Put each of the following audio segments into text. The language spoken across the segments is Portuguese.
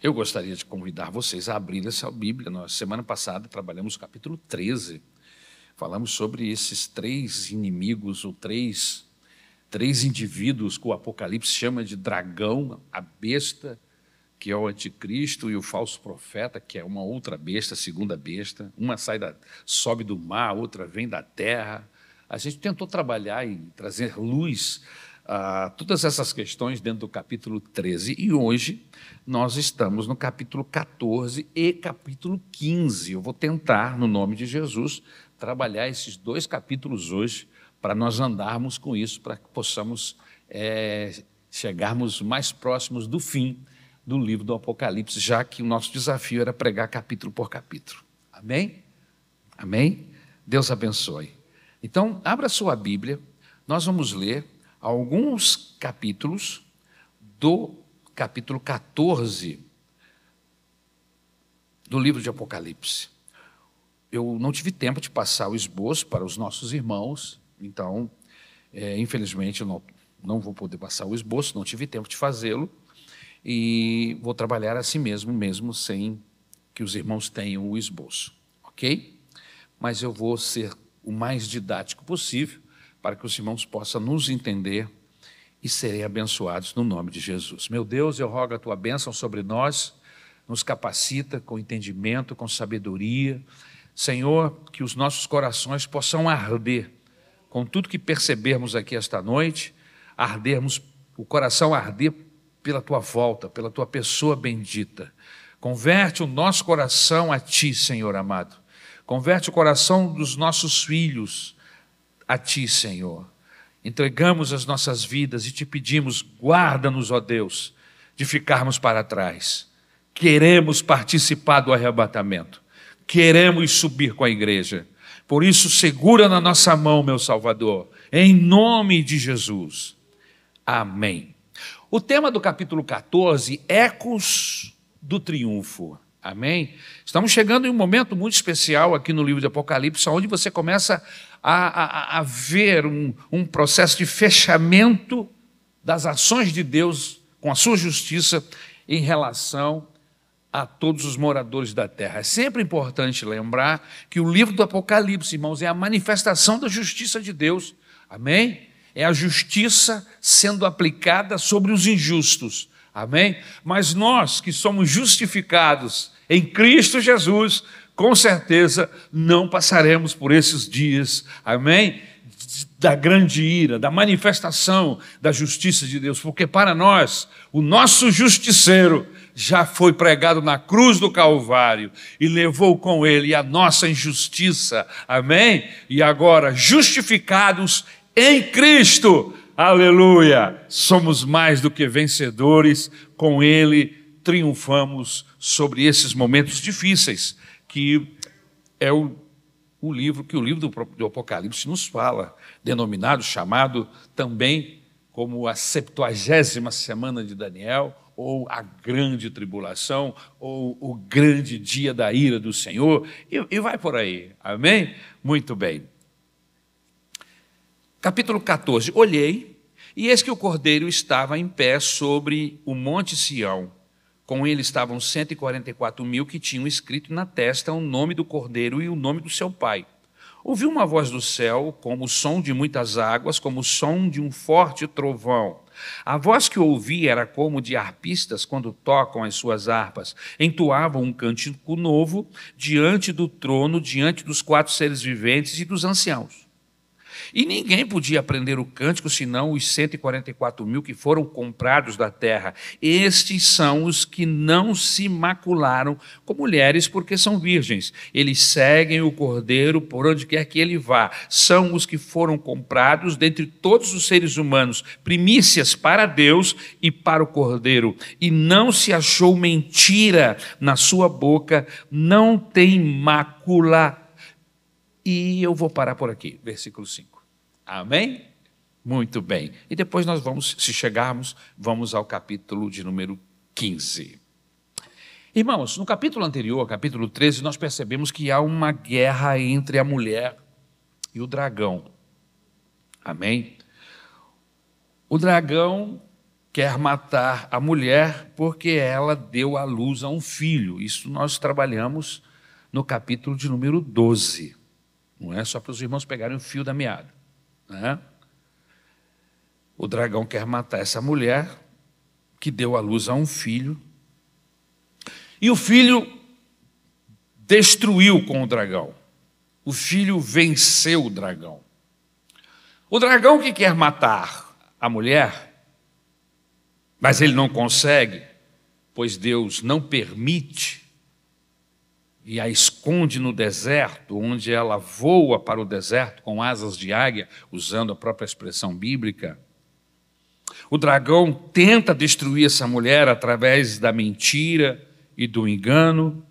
Eu gostaria de convidar vocês a abrir essa Bíblia. Nós, semana passada, trabalhamos o capítulo 13. Falamos sobre esses três inimigos, ou três, três indivíduos que o Apocalipse chama de dragão, a besta, que é o anticristo, e o falso profeta, que é uma outra besta, a segunda besta. Uma sai da, sobe do mar, a outra vem da terra. A gente tentou trabalhar e trazer luz a todas essas questões dentro do capítulo 13. E hoje nós estamos no capítulo 14 e capítulo 15. Eu vou tentar, no nome de Jesus, trabalhar esses dois capítulos hoje para nós andarmos com isso, para que possamos é, chegarmos mais próximos do fim do livro do Apocalipse, já que o nosso desafio era pregar capítulo por capítulo. Amém? Amém? Deus abençoe. Então, abra sua Bíblia, nós vamos ler alguns capítulos do capítulo 14 do livro de Apocalipse. Eu não tive tempo de passar o esboço para os nossos irmãos, então, é, infelizmente, eu não, não vou poder passar o esboço, não tive tempo de fazê-lo, e vou trabalhar assim mesmo, mesmo sem que os irmãos tenham o esboço, ok? Mas eu vou ser o mais didático possível para que os irmãos possam nos entender e serem abençoados no nome de Jesus. Meu Deus, eu rogo a tua bênção sobre nós, nos capacita com entendimento, com sabedoria. Senhor, que os nossos corações possam arder com tudo que percebermos aqui esta noite, ardermos, o coração arder pela tua volta, pela tua pessoa bendita. Converte o nosso coração a ti, Senhor amado. Converte o coração dos nossos filhos a Ti, Senhor. Entregamos as nossas vidas e te pedimos, guarda-nos, ó Deus, de ficarmos para trás. Queremos participar do arrebatamento, queremos subir com a igreja. Por isso, segura na nossa mão, meu Salvador, em nome de Jesus. Amém. O tema do capítulo 14, Ecos do Triunfo. Amém? Estamos chegando em um momento muito especial aqui no livro de Apocalipse, onde você começa a, a, a ver um, um processo de fechamento das ações de Deus com a sua justiça em relação a todos os moradores da terra. É sempre importante lembrar que o livro do Apocalipse, irmãos, é a manifestação da justiça de Deus. Amém? É a justiça sendo aplicada sobre os injustos. Amém? Mas nós que somos justificados em Cristo Jesus, com certeza não passaremos por esses dias, amém? Da grande ira, da manifestação da justiça de Deus, porque para nós, o nosso justiceiro já foi pregado na cruz do Calvário e levou com ele a nossa injustiça, amém? E agora, justificados em Cristo, aleluia, somos mais do que vencedores, com ele triunfamos sobre esses momentos difíceis que é o, o livro que o livro do, do Apocalipse nos fala, denominado, chamado também como a septuagésima semana de Daniel, ou a grande tribulação, ou o grande dia da ira do Senhor, e, e vai por aí, amém? Muito bem. Capítulo 14: Olhei, e eis que o cordeiro estava em pé sobre o monte Sião com ele estavam 144 mil que tinham escrito na testa o nome do cordeiro e o nome do seu pai. Ouvi uma voz do céu, como o som de muitas águas, como o som de um forte trovão. A voz que ouvi era como de arpistas quando tocam as suas harpas. Entoavam um cântico novo diante do trono, diante dos quatro seres viventes e dos anciãos. E ninguém podia aprender o cântico senão os 144 mil que foram comprados da terra. Estes são os que não se macularam com mulheres porque são virgens. Eles seguem o cordeiro por onde quer que ele vá. São os que foram comprados dentre todos os seres humanos, primícias para Deus e para o cordeiro. E não se achou mentira na sua boca, não tem mácula. E eu vou parar por aqui, versículo 5. Amém? Muito bem. E depois nós vamos, se chegarmos, vamos ao capítulo de número 15. Irmãos, no capítulo anterior, capítulo 13, nós percebemos que há uma guerra entre a mulher e o dragão. Amém? O dragão quer matar a mulher porque ela deu à luz a um filho. Isso nós trabalhamos no capítulo de número 12. Não é só para os irmãos pegarem o fio da meada. Né? O dragão quer matar essa mulher que deu à luz a um filho. E o filho destruiu com o dragão. O filho venceu o dragão. O dragão que quer matar a mulher, mas ele não consegue, pois Deus não permite e a esconde no deserto, onde ela voa para o deserto com asas de águia, usando a própria expressão bíblica. O dragão tenta destruir essa mulher através da mentira e do engano,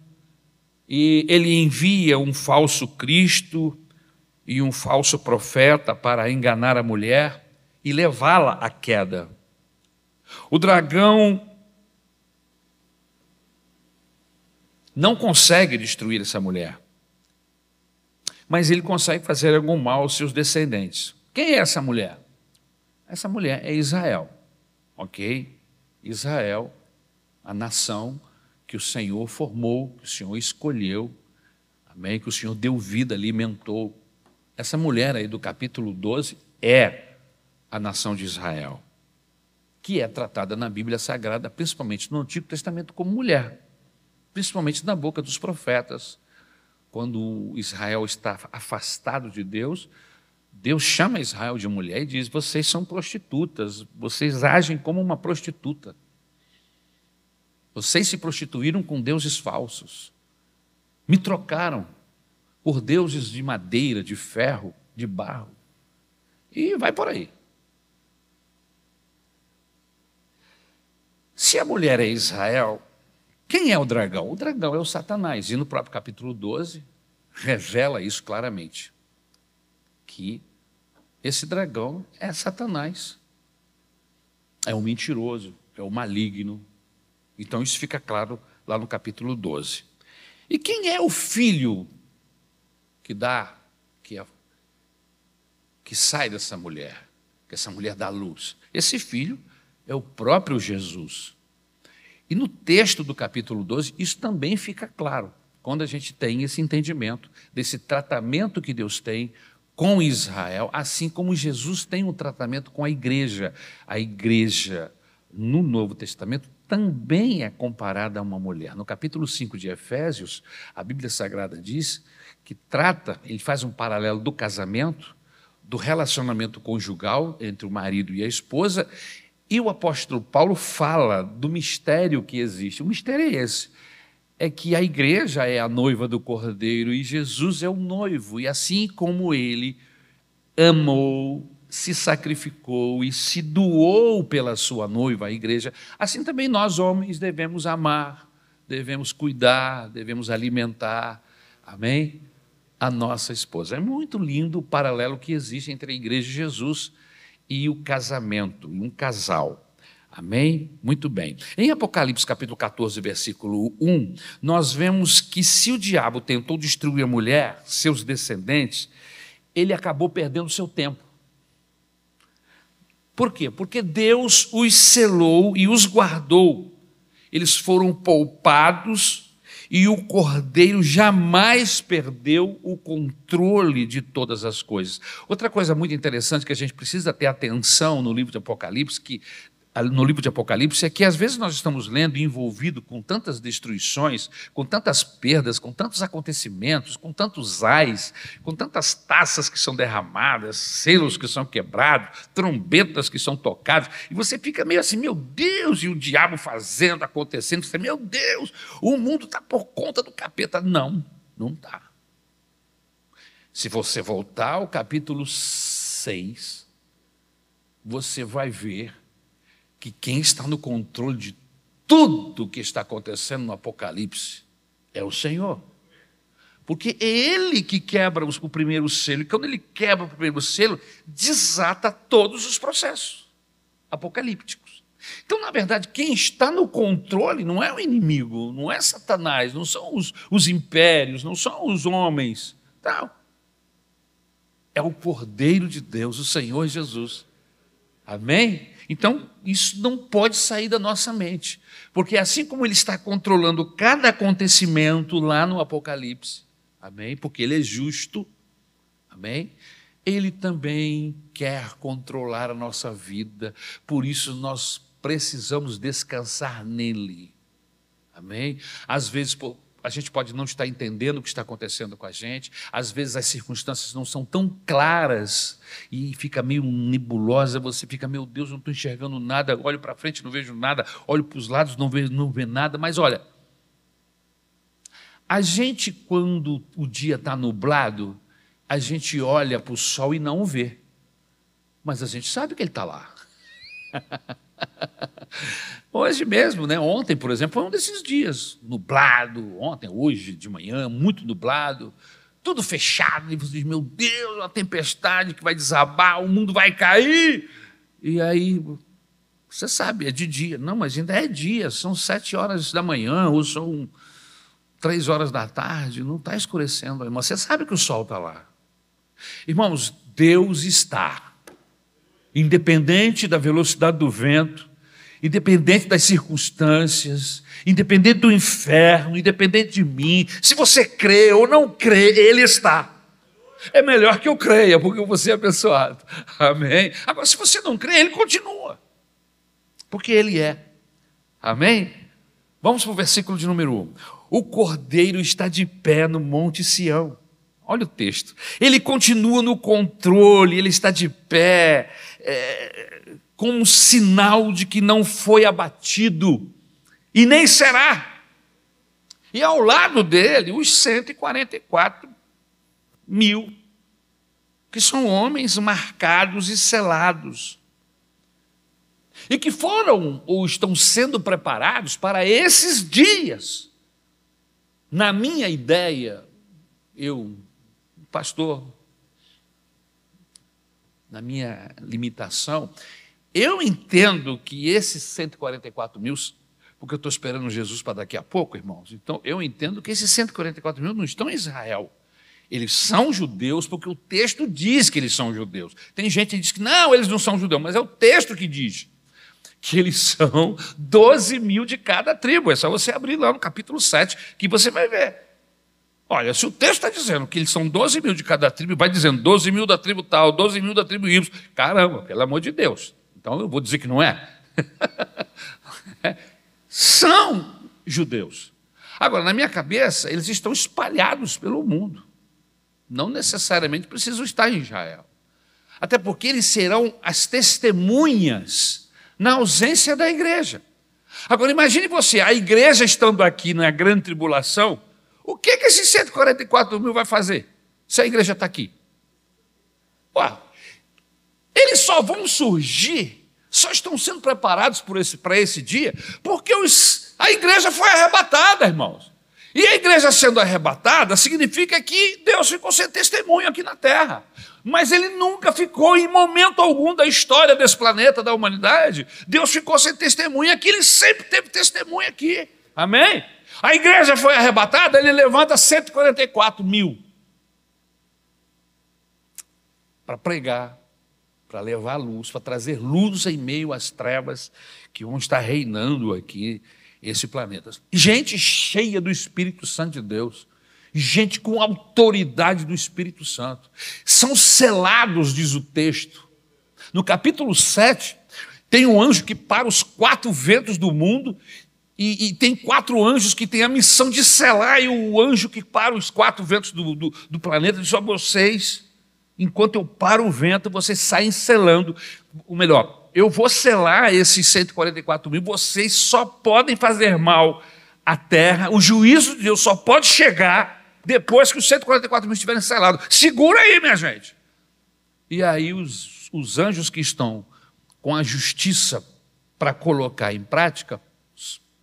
e ele envia um falso Cristo e um falso profeta para enganar a mulher e levá-la à queda. O dragão não consegue destruir essa mulher, mas ele consegue fazer algum mal aos seus descendentes. Quem é essa mulher? Essa mulher é Israel, ok? Israel, a nação que o Senhor formou, que o Senhor escolheu, amém? Que o Senhor deu vida, alimentou. Essa mulher aí do capítulo 12 é a nação de Israel, que é tratada na Bíblia Sagrada, principalmente no Antigo Testamento, como mulher principalmente na boca dos profetas. Quando Israel está afastado de Deus, Deus chama Israel de mulher e diz: Vocês são prostitutas, vocês agem como uma prostituta. Vocês se prostituíram com deuses falsos. Me trocaram por deuses de madeira, de ferro, de barro. E vai por aí. Se a mulher é Israel, quem é o dragão? O dragão é o Satanás. E no próprio capítulo 12, revela isso claramente: que esse dragão é Satanás. É o mentiroso, é o maligno. Então isso fica claro lá no capítulo 12. E quem é o filho que dá, que, é, que sai dessa mulher, que essa mulher dá luz? Esse filho é o próprio Jesus. E no texto do capítulo 12, isso também fica claro, quando a gente tem esse entendimento desse tratamento que Deus tem com Israel, assim como Jesus tem um tratamento com a igreja. A igreja, no Novo Testamento, também é comparada a uma mulher. No capítulo 5 de Efésios, a Bíblia Sagrada diz que trata, ele faz um paralelo do casamento, do relacionamento conjugal entre o marido e a esposa, e o apóstolo Paulo fala do mistério que existe. O mistério é esse: é que a igreja é a noiva do cordeiro e Jesus é o noivo. E assim como ele amou, se sacrificou e se doou pela sua noiva, a igreja, assim também nós, homens, devemos amar, devemos cuidar, devemos alimentar. Amém? A nossa esposa. É muito lindo o paralelo que existe entre a igreja e Jesus e o casamento, um casal. Amém? Muito bem. Em Apocalipse capítulo 14, versículo 1, nós vemos que se o diabo tentou destruir a mulher, seus descendentes, ele acabou perdendo seu tempo. Por quê? Porque Deus os selou e os guardou. Eles foram poupados e o cordeiro jamais perdeu o controle de todas as coisas. Outra coisa muito interessante que a gente precisa ter atenção no livro de Apocalipse, que no livro de Apocalipse é que às vezes nós estamos lendo envolvido com tantas destruições, com tantas perdas, com tantos acontecimentos, com tantos ais, com tantas taças que são derramadas, selos que são quebrados, trombetas que são tocadas, e você fica meio assim, meu Deus, e o diabo fazendo, acontecendo, você, meu Deus, o mundo está por conta do capeta. Não, não está. Se você voltar ao capítulo 6, você vai ver que quem está no controle de tudo o que está acontecendo no Apocalipse é o Senhor. Porque é Ele que quebra o primeiro selo, e quando Ele quebra o primeiro selo, desata todos os processos apocalípticos. Então, na verdade, quem está no controle não é o inimigo, não é Satanás, não são os, os impérios, não são os homens. Não. É o Cordeiro de Deus, o Senhor Jesus. Amém? Então, isso não pode sair da nossa mente, porque assim como ele está controlando cada acontecimento lá no Apocalipse, amém? Porque ele é justo, amém? Ele também quer controlar a nossa vida, por isso nós precisamos descansar nele, amém? Às vezes, a gente pode não estar entendendo o que está acontecendo com a gente, às vezes as circunstâncias não são tão claras e fica meio nebulosa, você fica, meu Deus, não estou enxergando nada, olho para frente, não vejo nada, olho para os lados, não vejo, não vejo nada, mas olha, a gente, quando o dia está nublado, a gente olha para o sol e não o vê, mas a gente sabe que ele está lá. Hoje mesmo, né? Ontem, por exemplo, foi um desses dias, nublado, ontem, hoje de manhã, muito nublado, tudo fechado, e você diz, meu Deus, uma tempestade que vai desabar, o mundo vai cair. E aí, você sabe, é de dia. Não, mas ainda é dia, são sete horas da manhã, ou são três horas da tarde, não está escurecendo, irmão. Você sabe que o sol está lá. Irmãos, Deus está, independente da velocidade do vento, independente das circunstâncias, independente do inferno, independente de mim, se você crê ou não crê, Ele está. É melhor que eu creia, porque você é abençoado. Amém? Agora, se você não crê, Ele continua, porque Ele é. Amém? Vamos para o versículo de número 1. O cordeiro está de pé no Monte Sião. Olha o texto. Ele continua no controle, ele está de pé. É, como sinal de que não foi abatido e nem será. E ao lado dele, os 144 mil, que são homens marcados e selados, e que foram ou estão sendo preparados para esses dias. Na minha ideia, eu, pastor, na minha limitação, eu entendo que esses 144 mil, porque eu estou esperando Jesus para daqui a pouco, irmãos, então eu entendo que esses 144 mil não estão em Israel. Eles são judeus porque o texto diz que eles são judeus. Tem gente que diz que não, eles não são judeus, mas é o texto que diz que eles são 12 mil de cada tribo. É só você abrir lá no capítulo 7 que você vai ver. Olha, se o texto está dizendo que eles são 12 mil de cada tribo, vai dizendo 12 mil da tribo tal, 12 mil da tribo Y. Caramba, pelo amor de Deus. Então eu vou dizer que não é. São judeus. Agora, na minha cabeça, eles estão espalhados pelo mundo. Não necessariamente precisam estar em Israel. Até porque eles serão as testemunhas na ausência da igreja. Agora, imagine você, a igreja estando aqui na grande tribulação, o que, que esses 144 mil vai fazer se a igreja está aqui? Ué, eles só vão surgir, só estão sendo preparados para esse, esse dia, porque os, a igreja foi arrebatada, irmãos. E a igreja sendo arrebatada significa que Deus ficou sem testemunho aqui na terra. Mas ele nunca ficou em momento algum da história desse planeta, da humanidade. Deus ficou sem testemunho aqui, ele sempre teve testemunho aqui. Amém? A igreja foi arrebatada, ele levanta 144 mil para pregar para levar luz, para trazer luz em meio às trevas que vão estar reinando aqui esse planeta. Gente cheia do Espírito Santo de Deus, gente com autoridade do Espírito Santo. São selados, diz o texto. No capítulo 7, tem um anjo que para os quatro ventos do mundo e, e, tem quatro anjos que têm a missão de selar, e o anjo que para os quatro ventos do, do, do planeta diz: a vocês enquanto eu paro o vento, vocês saem selando. O melhor, eu vou selar esses 144 mil, vocês só podem fazer mal à terra, o juízo de Deus só pode chegar depois que os 144 mil estiverem selados. Segura aí, minha gente. E aí os, os anjos que estão com a justiça para colocar em prática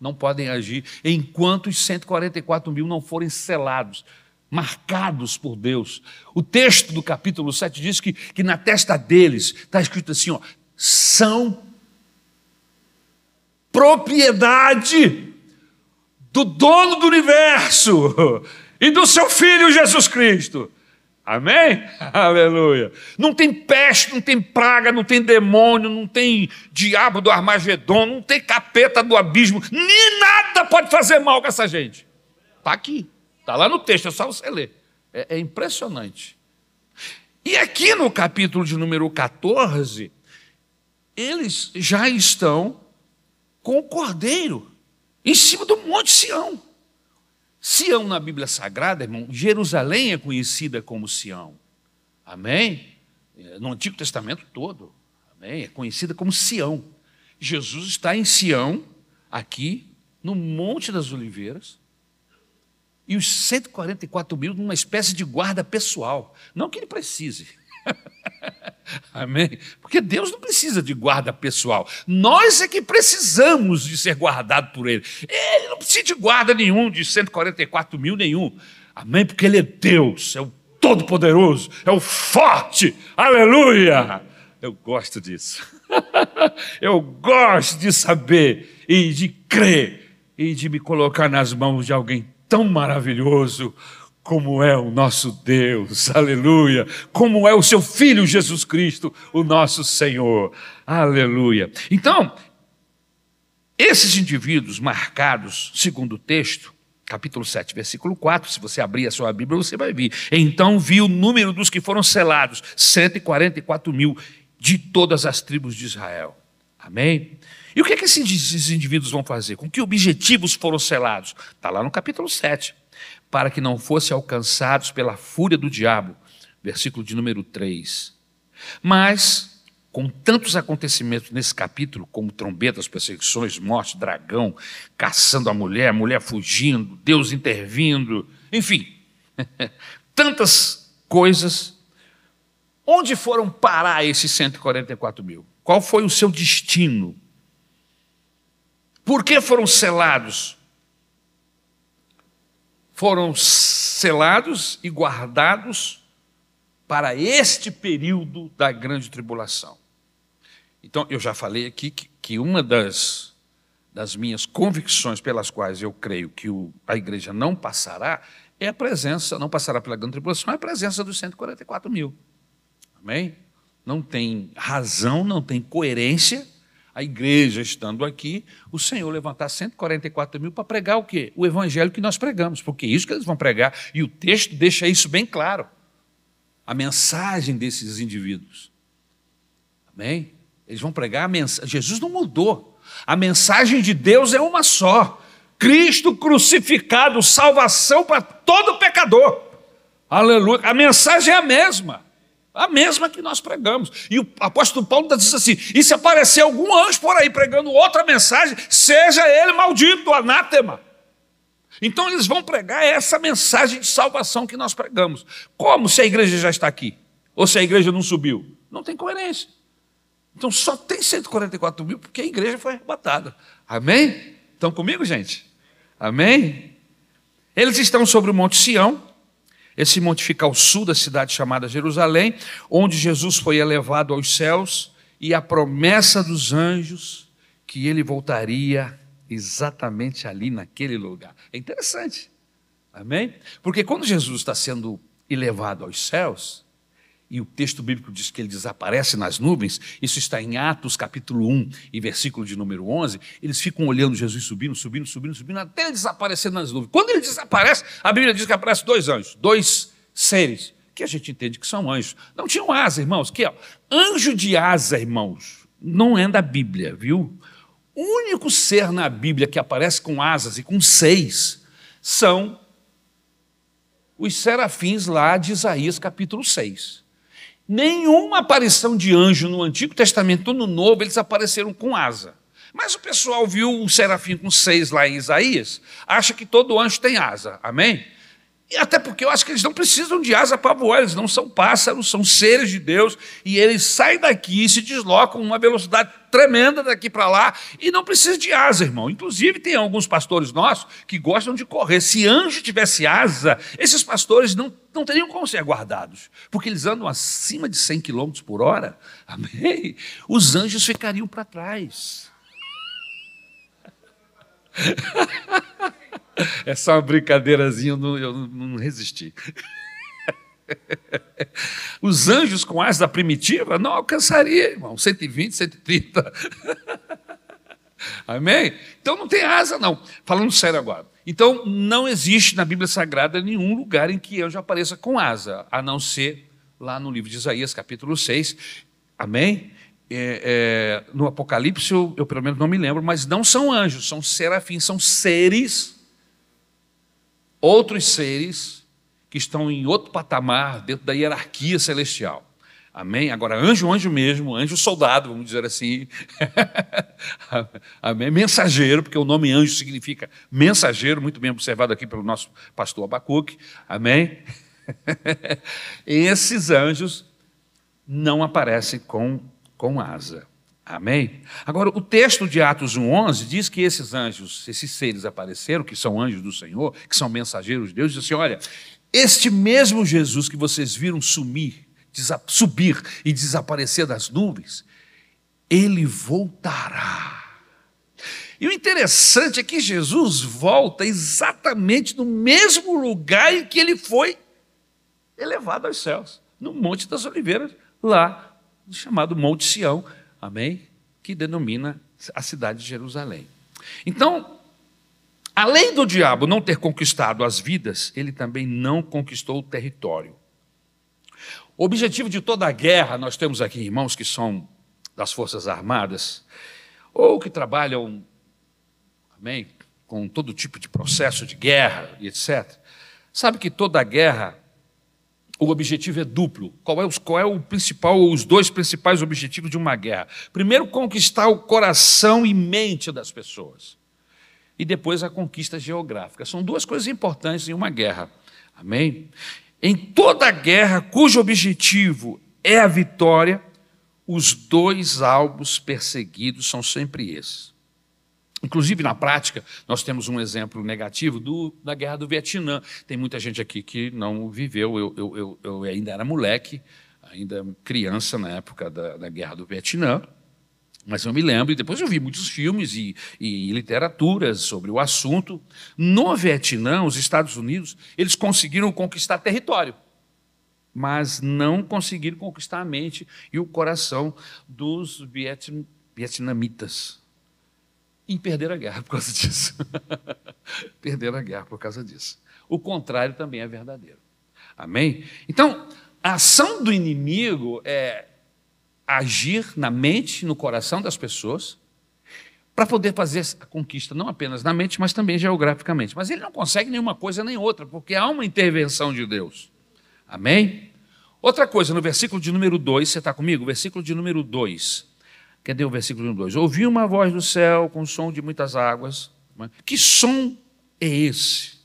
não podem agir enquanto os 144 mil não forem selados marcados por Deus. O texto do capítulo 7 diz que, que na testa deles está escrito assim: ó, são propriedade do dono do universo e do seu filho Jesus Cristo. Amém? Aleluia. Não tem peste, não tem praga, não tem demônio, não tem diabo do Armagedon, não tem capeta do abismo, nem nada pode fazer mal com essa gente. Está aqui, está lá no texto, é só você ler. É, é impressionante. E aqui no capítulo de número 14, eles já estão com o cordeiro em cima do Monte Sião. Sião na Bíblia Sagrada, irmão, Jerusalém é conhecida como Sião. Amém? No Antigo Testamento todo. Amém? É conhecida como Sião. Jesus está em Sião, aqui, no Monte das Oliveiras, e os 144 mil numa espécie de guarda pessoal. Não que ele precise. Amém? Porque Deus não precisa de guarda pessoal. Nós é que precisamos de ser guardado por Ele. Ele não precisa de guarda nenhum, de 144 mil nenhum. Amém? Porque Ele é Deus, é o Todo-Poderoso, é o Forte. Aleluia! Eu gosto disso. Eu gosto de saber e de crer e de me colocar nas mãos de alguém tão maravilhoso como é o nosso Deus, aleluia, como é o seu Filho Jesus Cristo, o nosso Senhor, aleluia. Então, esses indivíduos marcados, segundo o texto, capítulo 7, versículo 4, se você abrir a sua Bíblia, você vai ver. Então viu o número dos que foram selados, 144 mil de todas as tribos de Israel. Amém? E o que, é que esses indivíduos vão fazer? Com que objetivos foram selados? Está lá no capítulo 7 para que não fossem alcançados pela fúria do diabo. Versículo de número 3. Mas, com tantos acontecimentos nesse capítulo, como trombetas, perseguições, morte, dragão, caçando a mulher, mulher fugindo, Deus intervindo, enfim, tantas coisas. Onde foram parar esses 144 mil? Qual foi o seu destino? Por que foram selados? Foram selados e guardados para este período da grande tribulação. Então, eu já falei aqui que, que uma das, das minhas convicções pelas quais eu creio que o, a igreja não passará é a presença, não passará pela grande tribulação, é a presença dos 144 mil. Amém? Não tem razão, não tem coerência a igreja estando aqui, o Senhor levantar 144 mil para pregar o quê? O evangelho que nós pregamos, porque é isso que eles vão pregar. E o texto deixa isso bem claro. A mensagem desses indivíduos. Amém? Eles vão pregar a mensagem. Jesus não mudou. A mensagem de Deus é uma só. Cristo crucificado, salvação para todo pecador. Aleluia. A mensagem é a mesma. A mesma que nós pregamos. E o apóstolo Paulo diz assim: e se aparecer algum anjo por aí pregando outra mensagem, seja ele maldito, anátema. Então eles vão pregar essa mensagem de salvação que nós pregamos. Como se a igreja já está aqui? Ou se a igreja não subiu? Não tem coerência. Então só tem 144 mil porque a igreja foi arrebatada. Amém? Estão comigo, gente? Amém? Eles estão sobre o Monte Sião, esse monte fica ao sul da cidade chamada Jerusalém, onde Jesus foi elevado aos céus e a promessa dos anjos que ele voltaria exatamente ali naquele lugar. É interessante. Amém? Porque quando Jesus está sendo elevado aos céus, e o texto bíblico diz que ele desaparece nas nuvens, isso está em Atos capítulo 1 e versículo de número 11, eles ficam olhando Jesus subindo, subindo, subindo, subindo, até ele desaparecer nas nuvens. Quando ele desaparece, a Bíblia diz que aparecem dois anjos, dois seres, que a gente entende que são anjos. Não tinham asa, irmãos, que ó, anjo de asa, irmãos, não é da Bíblia, viu? O único ser na Bíblia que aparece com asas e com seis são os serafins lá de Isaías capítulo 6. Nenhuma aparição de anjo no Antigo Testamento no Novo, eles apareceram com asa. Mas o pessoal viu o serafim com seis lá em Isaías, acha que todo anjo tem asa. Amém? E até porque eu acho que eles não precisam de asa para voar, eles não são pássaros, são seres de Deus, e eles saem daqui e se deslocam uma velocidade tremenda daqui para lá, e não precisa de asa, irmão. Inclusive, tem alguns pastores nossos que gostam de correr. Se anjo tivesse asa, esses pastores não, não teriam como ser guardados, porque eles andam acima de 100 km por hora. Amém? Os anjos ficariam para trás. É só uma brincadeirazinha, eu não, eu não resisti. Os anjos com asas da primitiva não alcançaria, irmão, 120, 130. Amém? Então não tem asa, não. Falando sério agora. Então não existe na Bíblia Sagrada nenhum lugar em que anjo apareça com asa, a não ser lá no livro de Isaías, capítulo 6. Amém? É, é, no Apocalipse, eu, eu pelo menos não me lembro, mas não são anjos, são serafins, são seres, outros seres que estão em outro patamar dentro da hierarquia celestial. Amém? Agora, anjo, anjo mesmo, anjo soldado, vamos dizer assim. Amém? Mensageiro, porque o nome anjo significa mensageiro, muito bem observado aqui pelo nosso pastor Abacuque. Amém? Esses anjos não aparecem com, com asa. Amém? Agora, o texto de Atos 1,11 diz que esses anjos, esses seres apareceram, que são anjos do Senhor, que são mensageiros de Deus, diz assim: olha, este mesmo Jesus que vocês viram sumir, subir e desaparecer das nuvens, ele voltará. E o interessante é que Jesus volta exatamente no mesmo lugar em que ele foi elevado aos céus, no Monte das Oliveiras, lá, chamado Monte Sião, amém? Que denomina a cidade de Jerusalém. Então, além do diabo não ter conquistado as vidas, ele também não conquistou o território. O objetivo de toda a guerra, nós temos aqui irmãos que são das Forças Armadas, ou que trabalham, amém, com todo tipo de processo de guerra e etc. Sabe que toda guerra o objetivo é duplo. Qual é, o, qual é o principal, os dois principais objetivos de uma guerra? Primeiro, conquistar o coração e mente das pessoas. E depois a conquista geográfica. São duas coisas importantes em uma guerra. Amém? Em toda guerra cujo objetivo é a vitória, os dois alvos perseguidos são sempre esses. Inclusive, na prática, nós temos um exemplo negativo do, da guerra do Vietnã. Tem muita gente aqui que não viveu, eu, eu, eu, ainda era moleque, ainda criança na época da, da, guerra do Vietnã, mas eu me lembro, e depois eu vi muitos filmes e, e literaturas sobre o assunto. No Vietnã, os Estados Unidos, eles conseguiram conquistar território, mas não conseguiram conquistar a mente e o coração dos vietnamitas e perder a guerra por causa disso. perder a guerra por causa disso. O contrário também é verdadeiro. Amém? Então, a ação do inimigo é agir na mente, no coração das pessoas, para poder fazer a conquista, não apenas na mente, mas também geograficamente. Mas ele não consegue nenhuma coisa nem outra, porque há uma intervenção de Deus. Amém? Outra coisa, no versículo de número 2, você está comigo? Versículo de número 2. Cadê o versículo 2? Ouvi uma voz do céu com som de muitas águas. Que som é esse?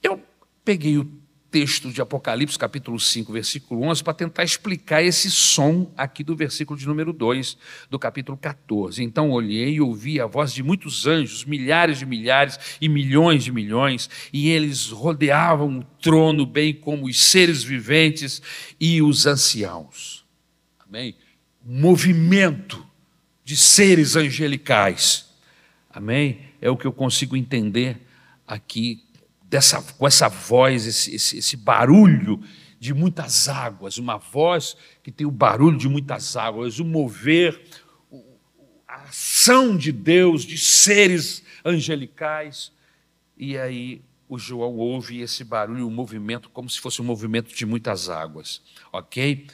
Eu peguei o texto de Apocalipse, capítulo 5, versículo 11, para tentar explicar esse som aqui do versículo de número 2, do capítulo 14. Então olhei e ouvi a voz de muitos anjos, milhares de milhares e milhões de milhões, e eles rodeavam o trono, bem como os seres viventes e os anciãos. Amém? Movimento de seres angelicais. Amém? É o que eu consigo entender aqui, dessa, com essa voz, esse, esse, esse barulho de muitas águas, uma voz que tem o barulho de muitas águas, o mover, a ação de Deus, de seres angelicais. E aí o João ouve esse barulho, o um movimento, como se fosse um movimento de muitas águas, ok?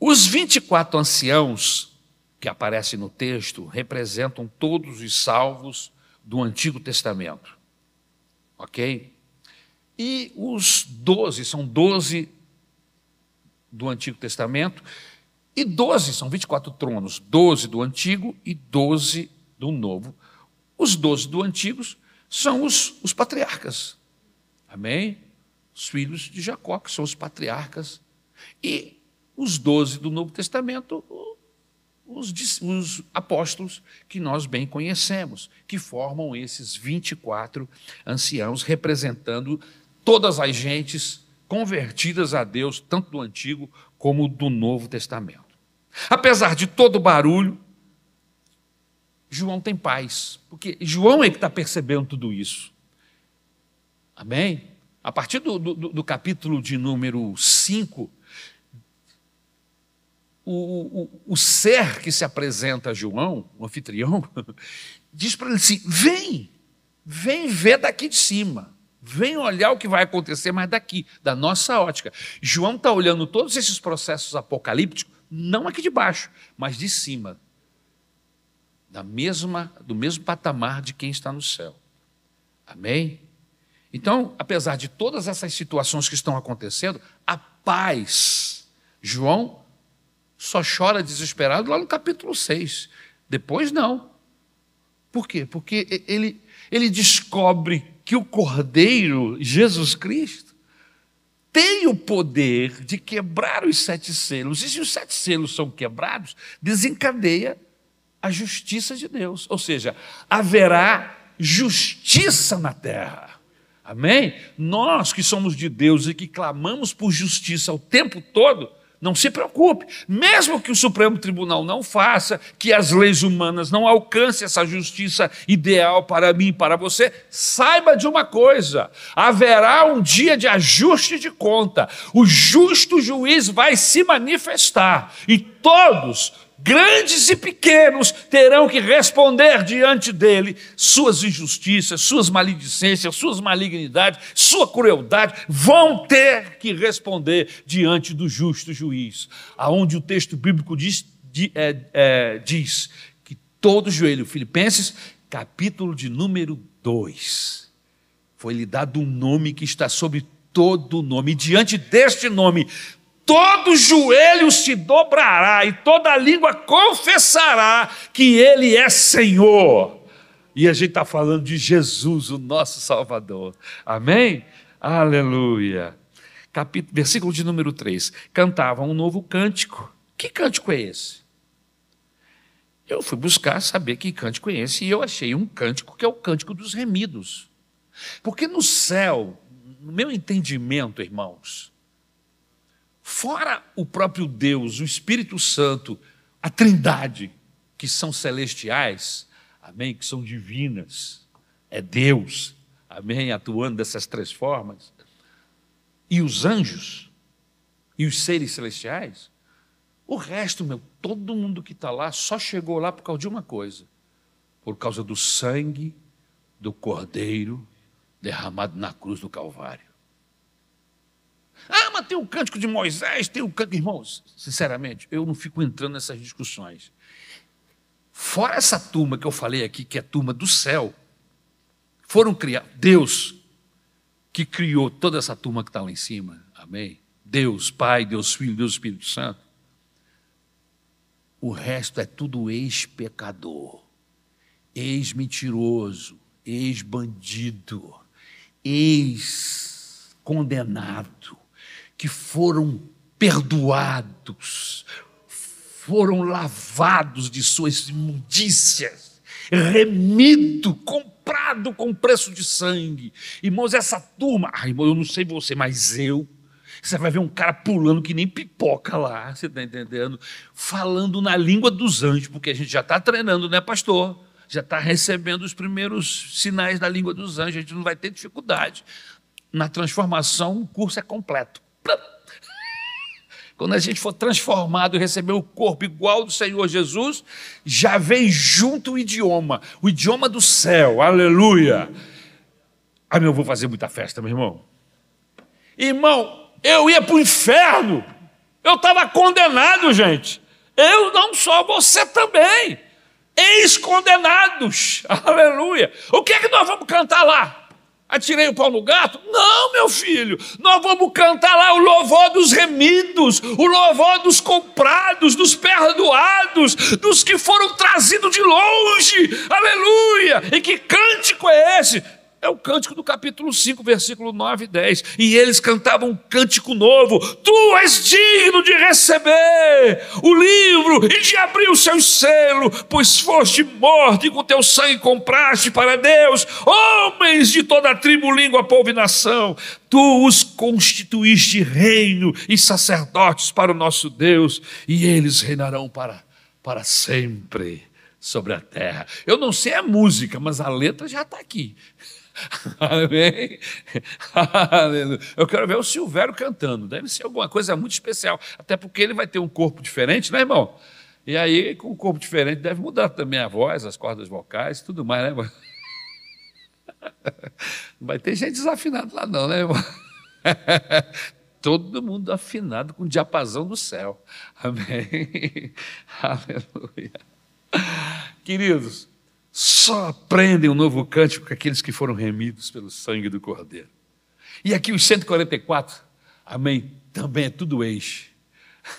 Os 24 anciãos que aparecem no texto representam todos os salvos do Antigo Testamento. Ok? E os 12, são 12 do Antigo Testamento, e 12, são 24 tronos, 12 do Antigo e 12 do Novo. Os 12 do Antigo são os, os patriarcas. Amém? Os filhos de Jacó, que são os patriarcas. E os doze do Novo Testamento, os, os, apóstolos que nós bem conhecemos, que formam esses 24 anciãos, representando todas as gentes convertidas a Deus, tanto do Antigo como do Novo Testamento. Apesar de todo o barulho, João tem paz, porque João é que está percebendo tudo isso. Amém? a partir do, do, do capítulo de número 5, o, o, o, ser que se apresenta a João, o anfitrião, diz para ele assim: vem, vem ver daqui de cima. Vem olhar o que vai acontecer mais daqui, da nossa ótica. João está olhando todos esses processos apocalípticos, não aqui de baixo, mas de cima, da mesma, do mesmo patamar de quem está no céu. Amém? Então, apesar de todas essas situações que estão acontecendo, a paz. João só chora desesperado lá no capítulo 6. Depois, não. Por quê? Porque ele, ele descobre que o Cordeiro, Jesus Cristo, tem o poder de quebrar os sete selos. E se os sete selos são quebrados, desencadeia a justiça de Deus. Ou seja, haverá justiça na terra. Amém? Nós que somos de Deus e que clamamos por justiça o tempo todo, não se preocupe, mesmo que o Supremo Tribunal não faça, que as leis humanas não alcancem essa justiça ideal para mim e para você, saiba de uma coisa: haverá um dia de ajuste de conta, o justo juiz vai se manifestar. E todos grandes e pequenos terão que responder diante dele suas injustiças, suas maledicências, suas malignidades, sua crueldade, vão ter que responder diante do justo juiz. Aonde o texto bíblico diz, é, é, diz que todo joelho, Filipenses, capítulo de número 2, foi-lhe dado um nome que está sobre todo nome, e diante deste nome, todo joelho se dobrará e toda língua confessará que Ele é Senhor. E a gente está falando de Jesus, o nosso Salvador. Amém? Aleluia. Capítulo, versículo de número 3. Cantavam um novo cântico. Que cântico é esse? Eu fui buscar saber que cântico é esse e eu achei um cântico que é o cântico dos remidos. Porque no céu, no meu entendimento, irmãos, Fora o próprio Deus, o Espírito Santo, a Trindade, que são celestiais, amém, que são divinas, é Deus, amém, atuando dessas três formas, e os anjos, e os seres celestiais, o resto, meu, todo mundo que está lá só chegou lá por causa de uma coisa: por causa do sangue do Cordeiro derramado na cruz do Calvário. Ah, mas tem o cântico de Moisés, tem o cântico. Irmãos, sinceramente, eu não fico entrando nessas discussões. Fora essa turma que eu falei aqui, que é a turma do céu, foram criados. Deus que criou toda essa turma que está lá em cima. Amém? Deus, Pai, Deus Filho, Deus Espírito Santo. O resto é tudo ex-pecador, ex-mentiroso, ex-bandido, ex-condenado que foram perdoados, foram lavados de suas imundícias, remido, comprado com preço de sangue. Irmãos, essa turma, ai, irmão, eu não sei você, mas eu. Você vai ver um cara pulando que nem pipoca lá, você está entendendo? Falando na língua dos anjos, porque a gente já está treinando, né, pastor? Já está recebendo os primeiros sinais da língua dos anjos, a gente não vai ter dificuldade. Na transformação, o curso é completo. Quando a gente for transformado e receber o corpo igual do Senhor Jesus, já vem junto o idioma, o idioma do céu, aleluia. Ah, meu, eu vou fazer muita festa, meu irmão. Irmão, eu ia para o inferno, eu estava condenado, gente. Eu não sou, você também. Ex-condenados, aleluia. O que é que nós vamos cantar lá? Atirei o pau no gato? Não, meu filho. Nós vamos cantar lá o louvor dos remidos, o louvor dos comprados, dos perdoados, dos que foram trazidos de longe. Aleluia! E que cântico é esse? É o cântico do capítulo 5, versículo 9 e 10. E eles cantavam um cântico novo: Tu és digno de receber o livro e de abrir o seu selo, pois foste morto e com teu sangue compraste para Deus homens de toda a tribo, língua, povo e nação. Tu os constituíste reino e sacerdotes para o nosso Deus, e eles reinarão para, para sempre sobre a terra. Eu não sei a música, mas a letra já está aqui. Amém? Eu quero ver o Silvério cantando. Deve ser alguma coisa muito especial. Até porque ele vai ter um corpo diferente, né, irmão? E aí, com um corpo diferente, deve mudar também a voz, as cordas vocais, tudo mais, né, irmão? Não vai ter gente desafinada lá, não, né, irmão? Todo mundo afinado com o diapasão do céu. Amém? Aleluia. Queridos, só aprendem um novo cântico aqueles que foram remidos pelo sangue do Cordeiro. E aqui os 144, amém, também é tudo ex.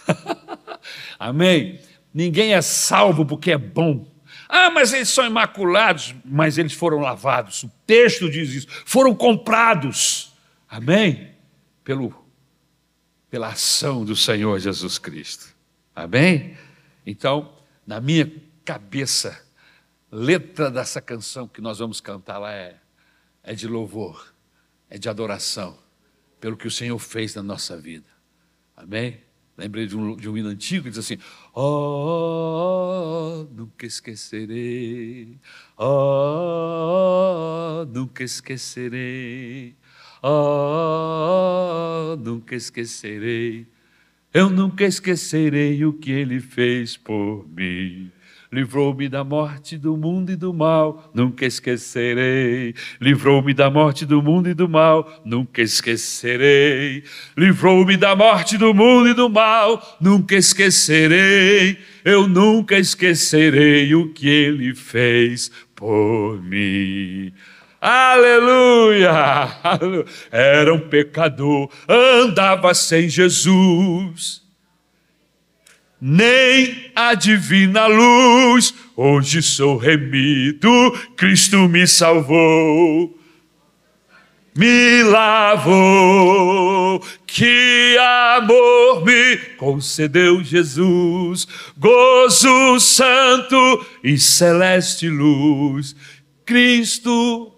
amém? Ninguém é salvo porque é bom. Ah, mas eles são imaculados, mas eles foram lavados. O texto diz isso. Foram comprados. Amém? Pelo, pela ação do Senhor Jesus Cristo. Amém? Então, na minha cabeça, letra dessa canção que nós vamos cantar lá é, é de louvor, é de adoração, pelo que o Senhor fez na nossa vida. Amém? Lembrei de um, de um hino antigo que diz assim: Oh, nunca esquecerei, oh, nunca esquecerei, oh, nunca esquecerei, eu nunca esquecerei o que ele fez por mim. Livrou-me da morte do mundo e do mal, nunca esquecerei. Livrou-me da morte do mundo e do mal, nunca esquecerei. Livrou-me da morte do mundo e do mal, nunca esquecerei. Eu nunca esquecerei o que ele fez por mim. Aleluia! Era um pecador, andava sem Jesus nem a divina luz. Hoje sou remido, Cristo me salvou, me lavou. Que amor me concedeu Jesus, gozo santo e celeste luz. Cristo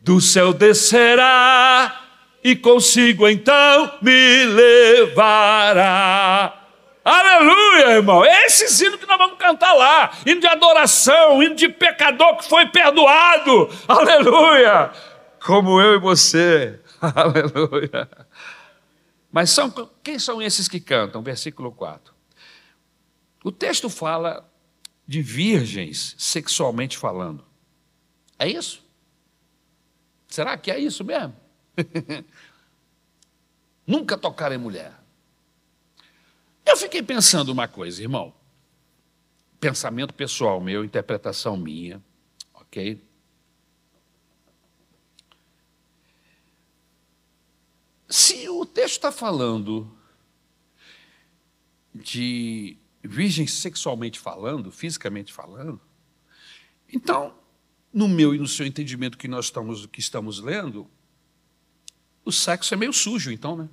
do céu descerá e consigo então me levará Aleluia, irmão. Esse hino que nós vamos cantar lá. Hino de adoração, hino de pecador que foi perdoado. Aleluia. Como eu e você. Aleluia. Mas são, quem são esses que cantam? Versículo 4. O texto fala de virgens sexualmente falando. É isso? Será que é isso mesmo? Nunca tocar em mulher. Eu fiquei pensando uma coisa, irmão. Pensamento pessoal meu, interpretação minha, ok? Se o texto está falando de virgem sexualmente falando, fisicamente falando, então, no meu e no seu entendimento que nós estamos, que estamos lendo, o sexo é meio sujo, então, né?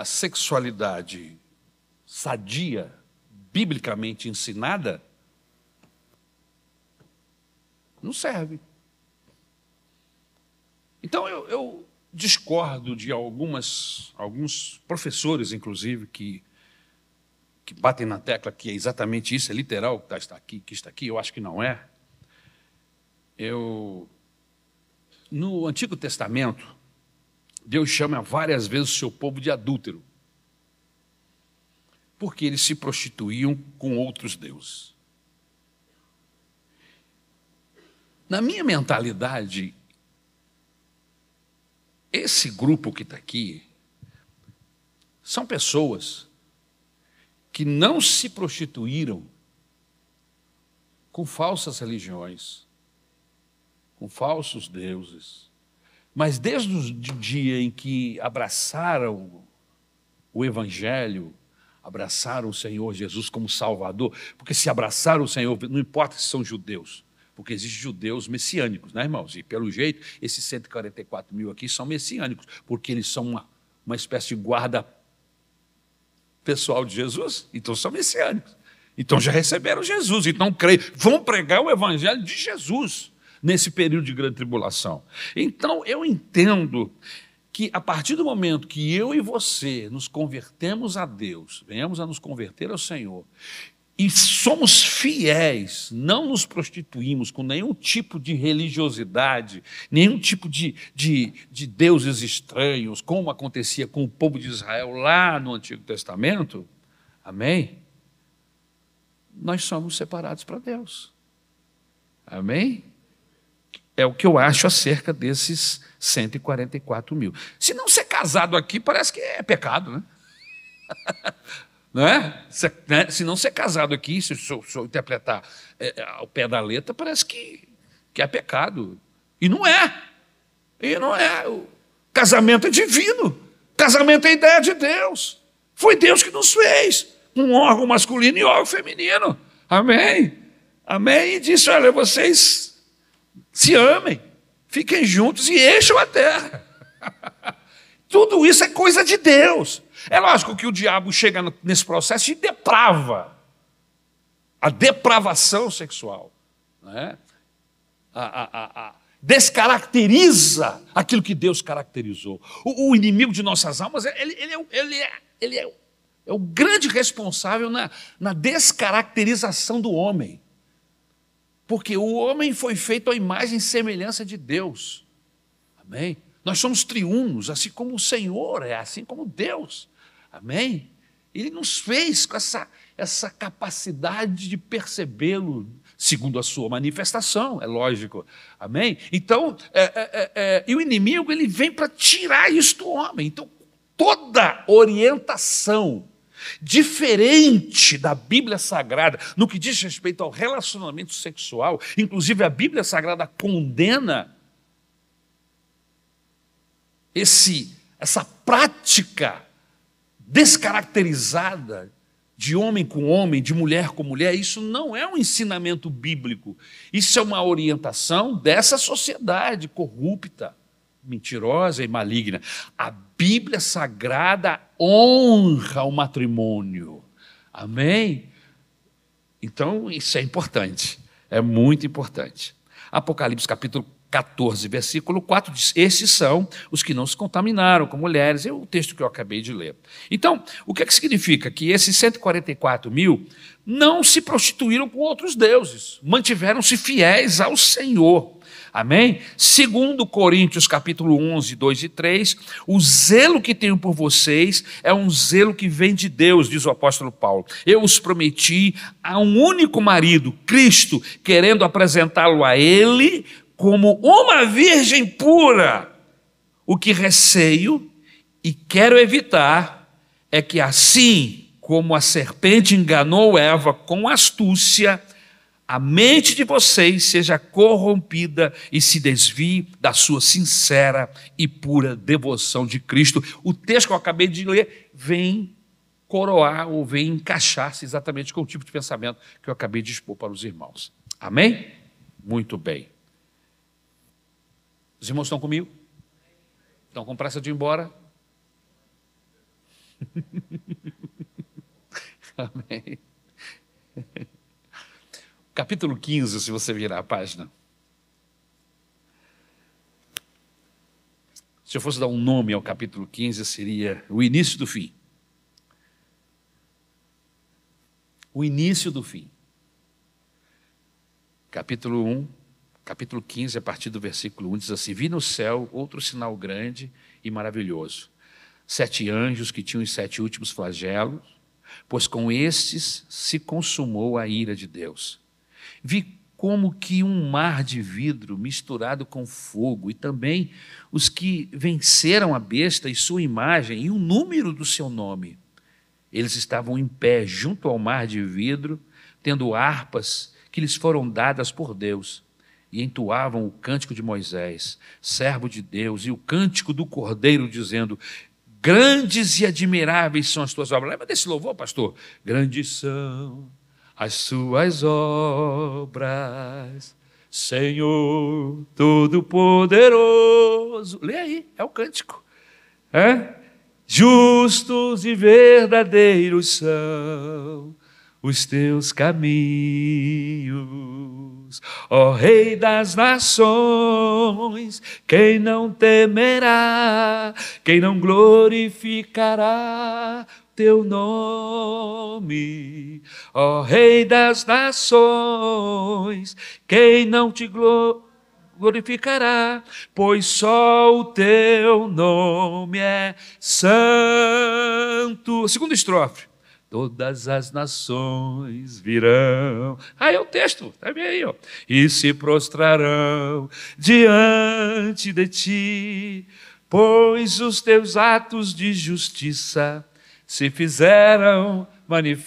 A sexualidade sadia, biblicamente ensinada, não serve. Então eu, eu discordo de algumas, alguns professores, inclusive, que, que batem na tecla que é exatamente isso, é literal que está aqui, que está aqui, eu acho que não é. Eu, no Antigo Testamento, Deus chama várias vezes o seu povo de adúltero, porque eles se prostituíam com outros deuses. Na minha mentalidade, esse grupo que está aqui são pessoas que não se prostituíram com falsas religiões, com falsos deuses mas desde o dia em que abraçaram o Evangelho, abraçaram o Senhor Jesus como Salvador, porque se abraçaram o Senhor, não importa se são judeus, porque existem judeus messiânicos, né, irmãos? E pelo jeito, esses 144 mil aqui são messiânicos, porque eles são uma, uma espécie de guarda pessoal de Jesus, então são messiânicos. Então já receberam Jesus, então creem, vão pregar o Evangelho de Jesus nesse período de grande tribulação. Então, eu entendo que a partir do momento que eu e você nos convertemos a Deus, venhamos a nos converter ao Senhor, e somos fiéis, não nos prostituímos com nenhum tipo de religiosidade, nenhum tipo de, de, de deuses estranhos, como acontecia com o povo de Israel lá no Antigo Testamento, amém? Nós somos separados para Deus, amém? É o que eu acho acerca desses 144 mil. Se não ser casado aqui, parece que é pecado, né? Não é? Se, né? se não ser casado aqui, se eu, interpretar é, ao pé da letra, parece que, que é pecado. E não é. E não é. O casamento é divino. Casamento é ideia de Deus. Foi Deus que nos fez. Um órgão masculino e um órgão feminino. Amém? Amém? E disse: olha, vocês se amem, fiquem juntos e encham a terra. Tudo isso é coisa de Deus. É lógico que o diabo chega nesse processo e deprava a depravação sexual. Né? A, a, a, descaracteriza aquilo que Deus caracterizou. O, o inimigo de nossas almas, ele, ele, é, ele, é, ele é, é, o grande responsável na, na descaracterização do homem. Porque o homem foi feito à imagem e semelhança de Deus. Amém? Nós somos triunos, assim como o Senhor é, assim como Deus. Amém? Ele nos fez com essa, essa capacidade de percebê-lo segundo a sua manifestação, é lógico. Amém? Então, é, é, é, é e o inimigo ele vem para tirar isso do homem. Então, toda orientação diferente da Bíblia Sagrada no que diz respeito ao relacionamento sexual, inclusive a Bíblia Sagrada condena esse essa prática descaracterizada de homem com homem, de mulher com mulher, isso não é um ensinamento bíblico. Isso é uma orientação dessa sociedade corrupta, mentirosa e maligna. A Bíblia Sagrada honra o matrimônio. Amém? Então, isso é importante, é muito importante. Apocalipse capítulo 14, versículo 4, diz: Esses são os que não se contaminaram com mulheres. É o texto que eu acabei de ler. Então, o que, é que significa? Que esses 144 mil não se prostituíram com outros deuses, mantiveram-se fiéis ao Senhor. Amém? Segundo Coríntios capítulo 11, 2 e 3, o zelo que tenho por vocês é um zelo que vem de Deus, diz o apóstolo Paulo. Eu os prometi a um único marido, Cristo, querendo apresentá-lo a ele como uma virgem pura. O que receio e quero evitar é que assim como a serpente enganou Eva com astúcia, a mente de vocês seja corrompida e se desvie da sua sincera e pura devoção de Cristo. O texto que eu acabei de ler vem coroar ou vem encaixar-se exatamente com o tipo de pensamento que eu acabei de expor para os irmãos. Amém? Muito bem. Os irmãos estão comigo? Estão com pressa de ir embora? Amém. Capítulo 15, se você virar a página. Se eu fosse dar um nome ao capítulo 15, seria o início do fim. O início do fim. Capítulo 1, capítulo 15, a partir do versículo 1, diz assim: Vi no céu outro sinal grande e maravilhoso. Sete anjos que tinham os sete últimos flagelos, pois com estes se consumou a ira de Deus. Vi como que um mar de vidro misturado com fogo, e também os que venceram a besta e sua imagem e o número do seu nome. Eles estavam em pé junto ao mar de vidro, tendo harpas que lhes foram dadas por Deus e entoavam o cântico de Moisés, servo de Deus, e o cântico do Cordeiro, dizendo: Grandes e admiráveis são as tuas obras. Lembra desse louvor, pastor? Grandes são as suas obras, Senhor Todo-Poderoso. Lê aí, é o cântico. É? Justos e verdadeiros são os teus caminhos, ó Rei das nações, quem não temerá, quem não glorificará teu nome, ó Rei das nações, quem não te glorificará, pois só o teu nome é santo. Segunda estrofe. Todas as nações virão. Ah, é o texto, está bem aí, ó. E se prostrarão diante de ti, pois os teus atos de justiça se fizeram manifestos.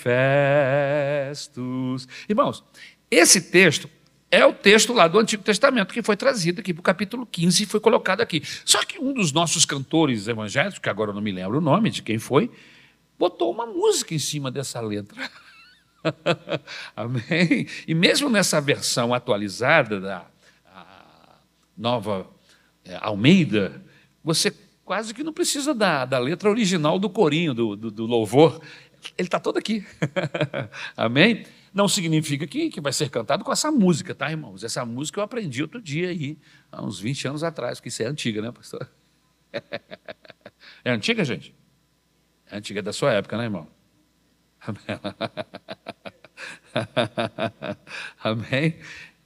Irmãos, esse texto é o texto lá do Antigo Testamento que foi trazido aqui para o capítulo 15 e foi colocado aqui. Só que um dos nossos cantores evangélicos, que agora eu não me lembro o nome de quem foi, botou uma música em cima dessa letra. Amém? E mesmo nessa versão atualizada da nova é, Almeida, você quase que não precisa da, da letra original do corinho, do, do, do louvor. Ele está todo aqui. Amém? Não significa que, que vai ser cantado com essa música, tá, irmãos? Essa música eu aprendi outro dia aí, há uns 20 anos atrás, porque isso é antiga, né, pastor? É antiga, gente? É antiga da sua época, né, irmão? Amém?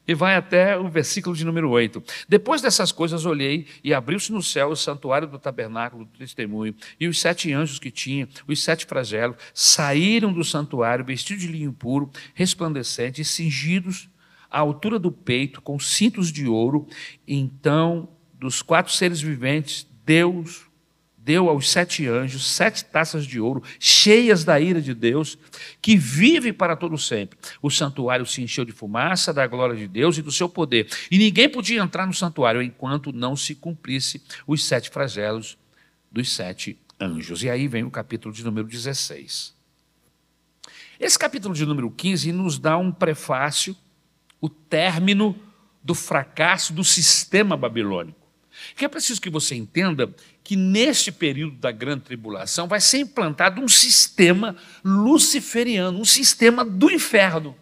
E vai até o versículo de número 8. Depois dessas coisas, olhei e abriu-se no céu o santuário do tabernáculo do testemunho, e os sete anjos que tinha, os sete flagelos, saíram do santuário vestidos de linho puro, resplandecente, e cingidos à altura do peito, com cintos de ouro. Então, dos quatro seres viventes, Deus deu aos sete anjos sete taças de ouro, cheias da ira de Deus, que vive para todo sempre. O santuário se encheu de fumaça da glória de Deus e do seu poder, e ninguém podia entrar no santuário enquanto não se cumprisse os sete flagelos dos sete anjos. E aí vem o capítulo de número 16. Esse capítulo de número 15 nos dá um prefácio, o término do fracasso do sistema babilônico. Que é preciso que você entenda que neste período da grande tribulação vai ser implantado um sistema luciferiano, um sistema do inferno.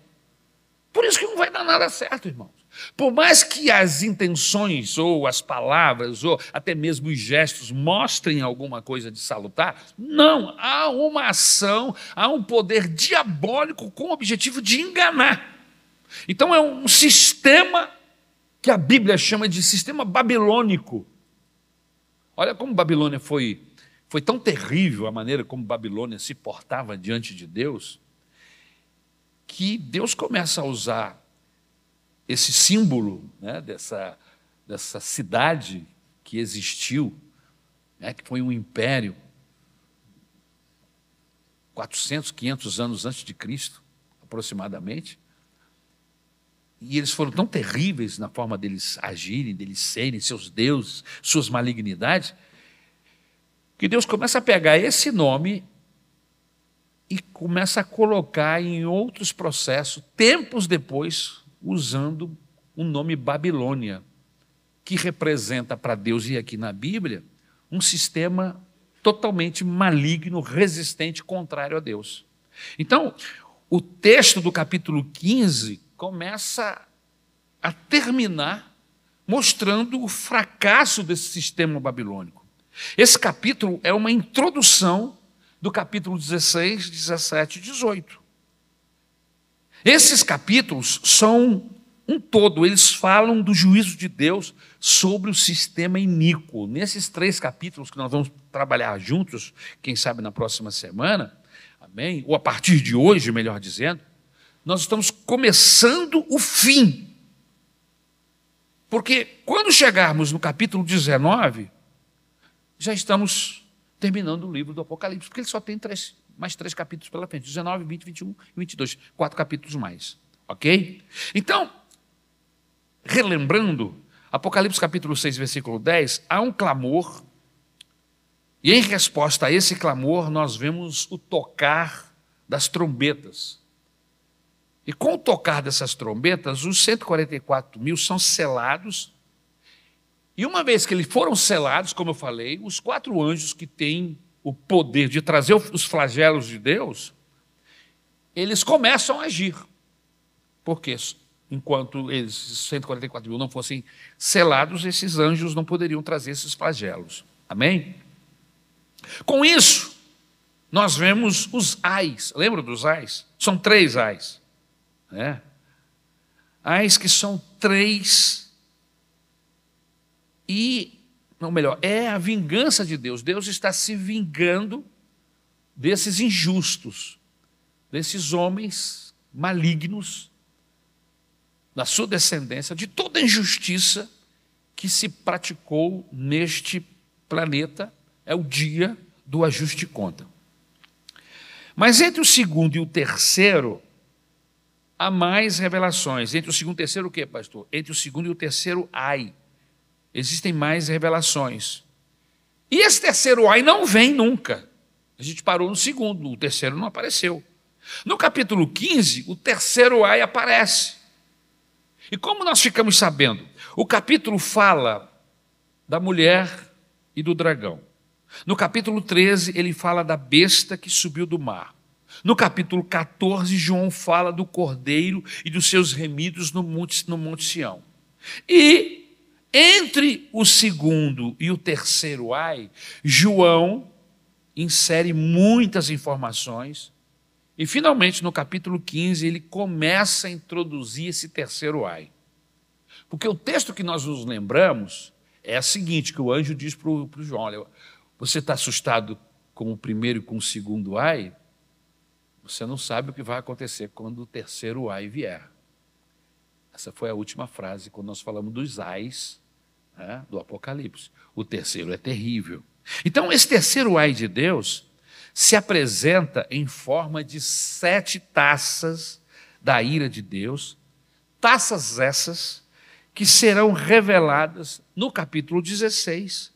Por isso que não vai dar nada certo, irmãos. Por mais que as intenções, ou as palavras, ou até mesmo os gestos mostrem alguma coisa de salutar, não, há uma ação, há um poder diabólico com o objetivo de enganar. Então é um sistema que a Bíblia chama de sistema babilônico Olha como Babilônia foi, foi tão terrível a maneira como Babilônia se portava diante de Deus, que Deus começa a usar esse símbolo né, dessa, dessa cidade que existiu, né, que foi um império, 400, 500 anos antes de Cristo, aproximadamente. E eles foram tão terríveis na forma deles agirem, deles serem, seus deuses, suas malignidades, que Deus começa a pegar esse nome e começa a colocar em outros processos, tempos depois, usando o nome Babilônia, que representa para Deus, e aqui na Bíblia, um sistema totalmente maligno, resistente, contrário a Deus. Então, o texto do capítulo 15 começa a terminar mostrando o fracasso desse sistema babilônico. Esse capítulo é uma introdução do capítulo 16, 17 e 18. Esses capítulos são um todo, eles falam do juízo de Deus sobre o sistema iníquo. Nesses três capítulos que nós vamos trabalhar juntos, quem sabe na próxima semana, amém? Ou a partir de hoje, melhor dizendo, nós estamos começando o fim. Porque quando chegarmos no capítulo 19, já estamos terminando o livro do Apocalipse, porque ele só tem três, mais três capítulos pela frente: 19, 20, 21 e 22. Quatro capítulos mais. Ok? Então, relembrando, Apocalipse capítulo 6, versículo 10, há um clamor, e em resposta a esse clamor, nós vemos o tocar das trombetas. E com o tocar dessas trombetas, os 144 mil são selados. E uma vez que eles foram selados, como eu falei, os quatro anjos que têm o poder de trazer os flagelos de Deus, eles começam a agir. Porque enquanto eles, 144 mil, não fossem selados, esses anjos não poderiam trazer esses flagelos. Amém? Com isso, nós vemos os ais. Lembra dos ais? São três ais. Né? Ais que são três. E, não melhor, é a vingança de Deus. Deus está se vingando desses injustos, desses homens malignos, da sua descendência, de toda injustiça que se praticou neste planeta. É o dia do ajuste de conta. Mas entre o segundo e o terceiro, há mais revelações. Entre o segundo e o terceiro, o que, pastor? Entre o segundo e o terceiro, ai. Existem mais revelações. E esse terceiro ai não vem nunca. A gente parou no segundo, o terceiro não apareceu. No capítulo 15, o terceiro ai aparece. E como nós ficamos sabendo? O capítulo fala da mulher e do dragão. No capítulo 13, ele fala da besta que subiu do mar. No capítulo 14, João fala do cordeiro e dos seus remidos no Monte, no Monte Sião. E entre o segundo e o terceiro ai, João insere muitas informações. E finalmente, no capítulo 15, ele começa a introduzir esse terceiro ai. Porque o texto que nós nos lembramos é o seguinte: que o anjo diz para o João: olha, você está assustado com o primeiro e com o segundo ai? Você não sabe o que vai acontecer quando o terceiro ai vier. Essa foi a última frase quando nós falamos dos ais né, do Apocalipse. O terceiro é terrível. Então, esse terceiro ai de Deus se apresenta em forma de sete taças da ira de Deus, taças essas que serão reveladas no capítulo 16,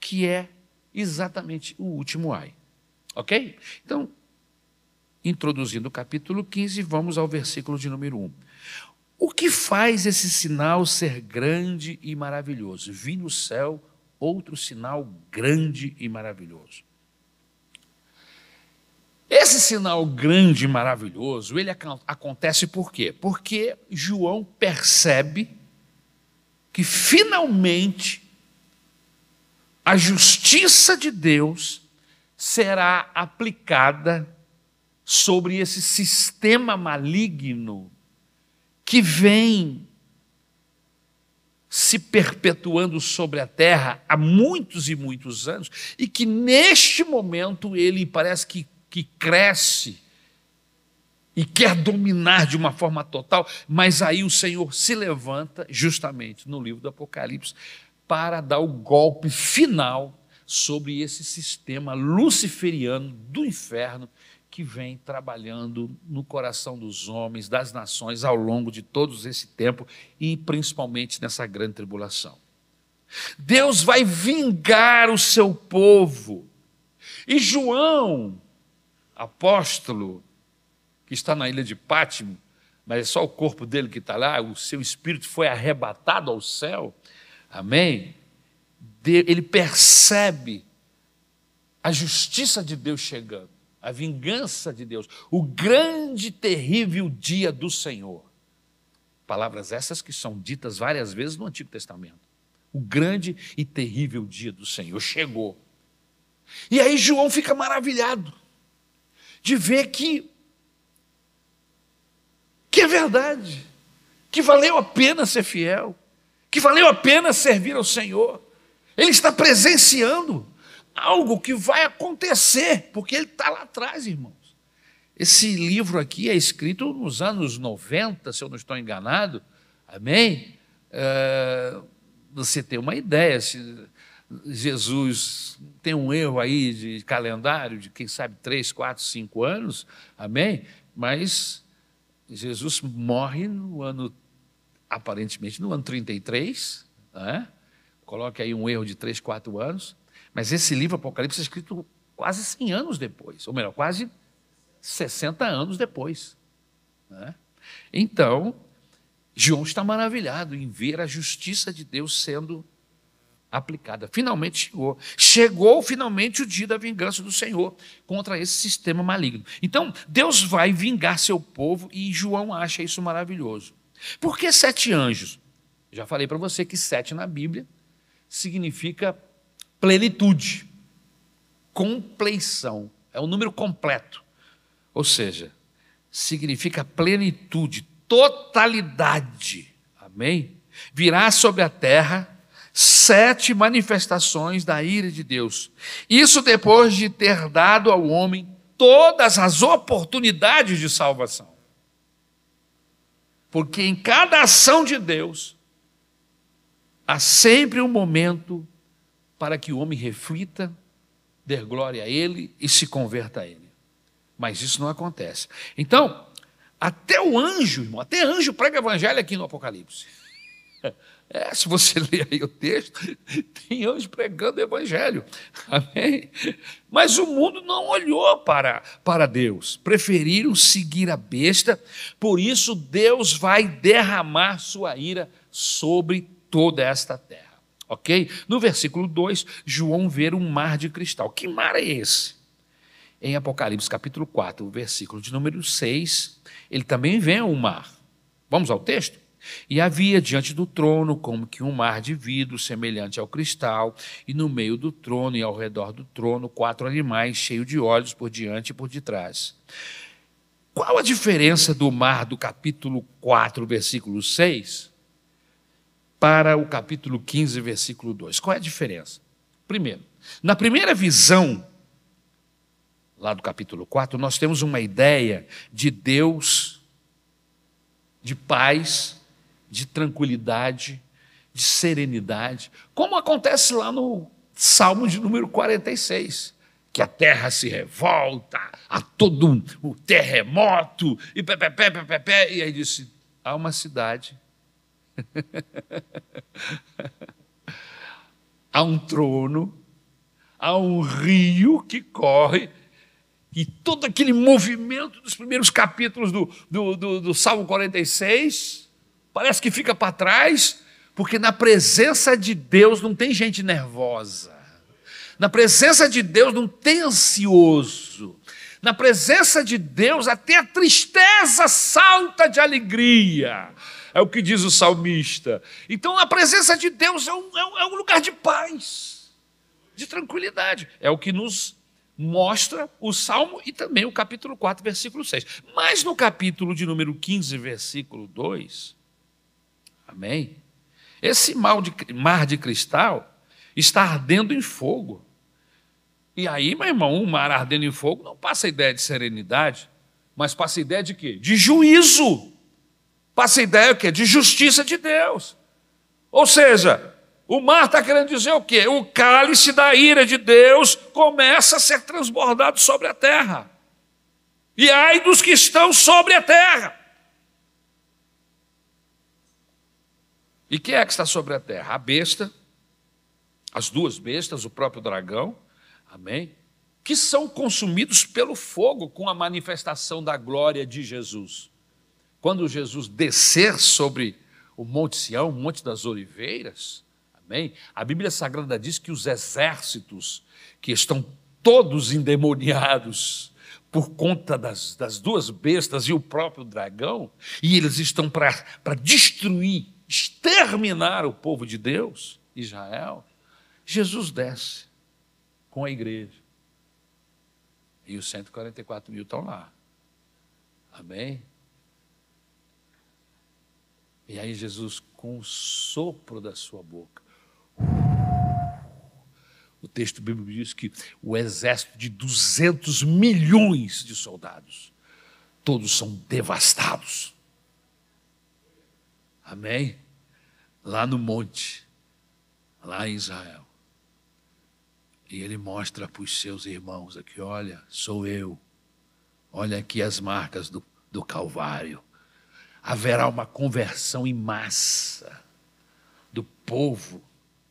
que é exatamente o último ai. Ok? Então, introduzindo o capítulo 15, vamos ao versículo de número 1. O que faz esse sinal ser grande e maravilhoso? Vi no céu outro sinal grande e maravilhoso. Esse sinal grande e maravilhoso, ele acontece por quê? Porque João percebe que finalmente a justiça de Deus será aplicada sobre esse sistema maligno que vem se perpetuando sobre a terra há muitos e muitos anos e que neste momento ele parece que, que cresce e quer dominar de uma forma total, mas aí o Senhor se levanta, justamente no livro do Apocalipse, para dar o golpe final sobre esse sistema luciferiano do inferno que vem trabalhando no coração dos homens, das nações, ao longo de todo esse tempo e principalmente nessa grande tribulação. Deus vai vingar o seu povo. E João, apóstolo, que está na ilha de Pátimo, mas é só o corpo dele que está lá, o seu espírito foi arrebatado ao céu. Amém? Ele percebe a justiça de Deus chegando, a vingança de Deus, o grande, terrível dia do Senhor. Palavras essas que são ditas várias vezes no Antigo Testamento. O grande e terrível dia do Senhor chegou. E aí João fica maravilhado de ver que que é verdade, que valeu a pena ser fiel, que valeu a pena servir ao Senhor. Ele está presenciando algo que vai acontecer, porque ele está lá atrás, irmãos. Esse livro aqui é escrito nos anos 90, se eu não estou enganado, amém? É, você tem uma ideia, se Jesus tem um erro aí de calendário, de quem sabe três, quatro, cinco anos, amém? Mas Jesus morre no ano, aparentemente, no ano 33, né? coloque aí um erro de 3, 4 anos, mas esse livro Apocalipse é escrito quase 100 anos depois, ou melhor, quase 60 anos depois. Né? Então, João está maravilhado em ver a justiça de Deus sendo aplicada. Finalmente chegou. Chegou finalmente o dia da vingança do Senhor contra esse sistema maligno. Então, Deus vai vingar seu povo e João acha isso maravilhoso. Por que sete anjos? Já falei para você que sete na Bíblia significa plenitude, compleição. É um número completo. Ou seja, significa plenitude, totalidade. Amém? Virá sobre a terra sete manifestações da ira de Deus. Isso depois de ter dado ao homem todas as oportunidades de salvação. Porque em cada ação de Deus há sempre um momento para que o homem reflita, dê glória a Ele e se converta a Ele. Mas isso não acontece. Então, até o anjo, irmão, até anjo prega evangelho aqui no Apocalipse. É, se você ler aí o texto, tem anjo pregando evangelho. Amém? Mas o mundo não olhou para, para Deus, preferiram seguir a besta, por isso Deus vai derramar sua ira sobre toda esta terra. Ok? No versículo 2, João vê um mar de cristal. Que mar é esse? Em Apocalipse capítulo 4, versículo de número 6, ele também vê um mar. Vamos ao texto? E havia diante do trono como que um mar de vidro semelhante ao cristal, e no meio do trono e ao redor do trono quatro animais cheios de olhos por diante e por detrás. Qual a diferença do mar do capítulo 4, versículo 6, para o capítulo 15, versículo 2? Qual é a diferença? Primeiro, na primeira visão, lá do capítulo 4, nós temos uma ideia de Deus, de paz, de tranquilidade, de serenidade, como acontece lá no Salmo de número 46, que a terra se revolta, há todo um, um terremoto, e pé, pé, pé, pé, pé, e aí disse: há uma cidade, há um trono, há um rio que corre, e todo aquele movimento dos primeiros capítulos do, do, do, do Salmo 46 parece que fica para trás, porque na presença de Deus não tem gente nervosa. Na presença de Deus não tem ansioso. Na presença de Deus até a tristeza salta de alegria. É o que diz o salmista. Então a presença de Deus é um, é um é lugar de paz, de tranquilidade. É o que nos mostra o Salmo e também o capítulo 4, versículo 6. Mas no capítulo de número 15, versículo 2, Amém? Esse de, mar de cristal está ardendo em fogo. E aí, meu irmão, um mar ardendo em fogo não passa a ideia de serenidade, mas passa a ideia de quê? De juízo. Passa a ideia quê? de justiça de Deus. Ou seja, o mar está querendo dizer o quê? O cálice da ira de Deus começa a ser transbordado sobre a terra. E ai dos que estão sobre a terra. E quem é que está sobre a terra? A besta, as duas bestas, o próprio dragão, amém? Que são consumidos pelo fogo com a manifestação da glória de Jesus. Quando Jesus descer sobre o Monte Sião, o Monte das Oliveiras, amém? A Bíblia Sagrada diz que os exércitos que estão todos endemoniados, por conta das, das, duas bestas e o próprio dragão, e eles estão para destruir exterminar o povo de Deus, Israel, Jesus desce com a igreja. E os 144 mil estão lá. Amém? E aí Jesus, com o sopro da sua boca, o texto bíblico diz que o exército de 200 milhões de soldados, todos são devastados. Amém? Lá no monte, lá em Israel. E ele mostra para os seus irmãos aqui: olha, sou eu. Olha aqui as marcas do, do Calvário. Haverá uma conversão em massa do povo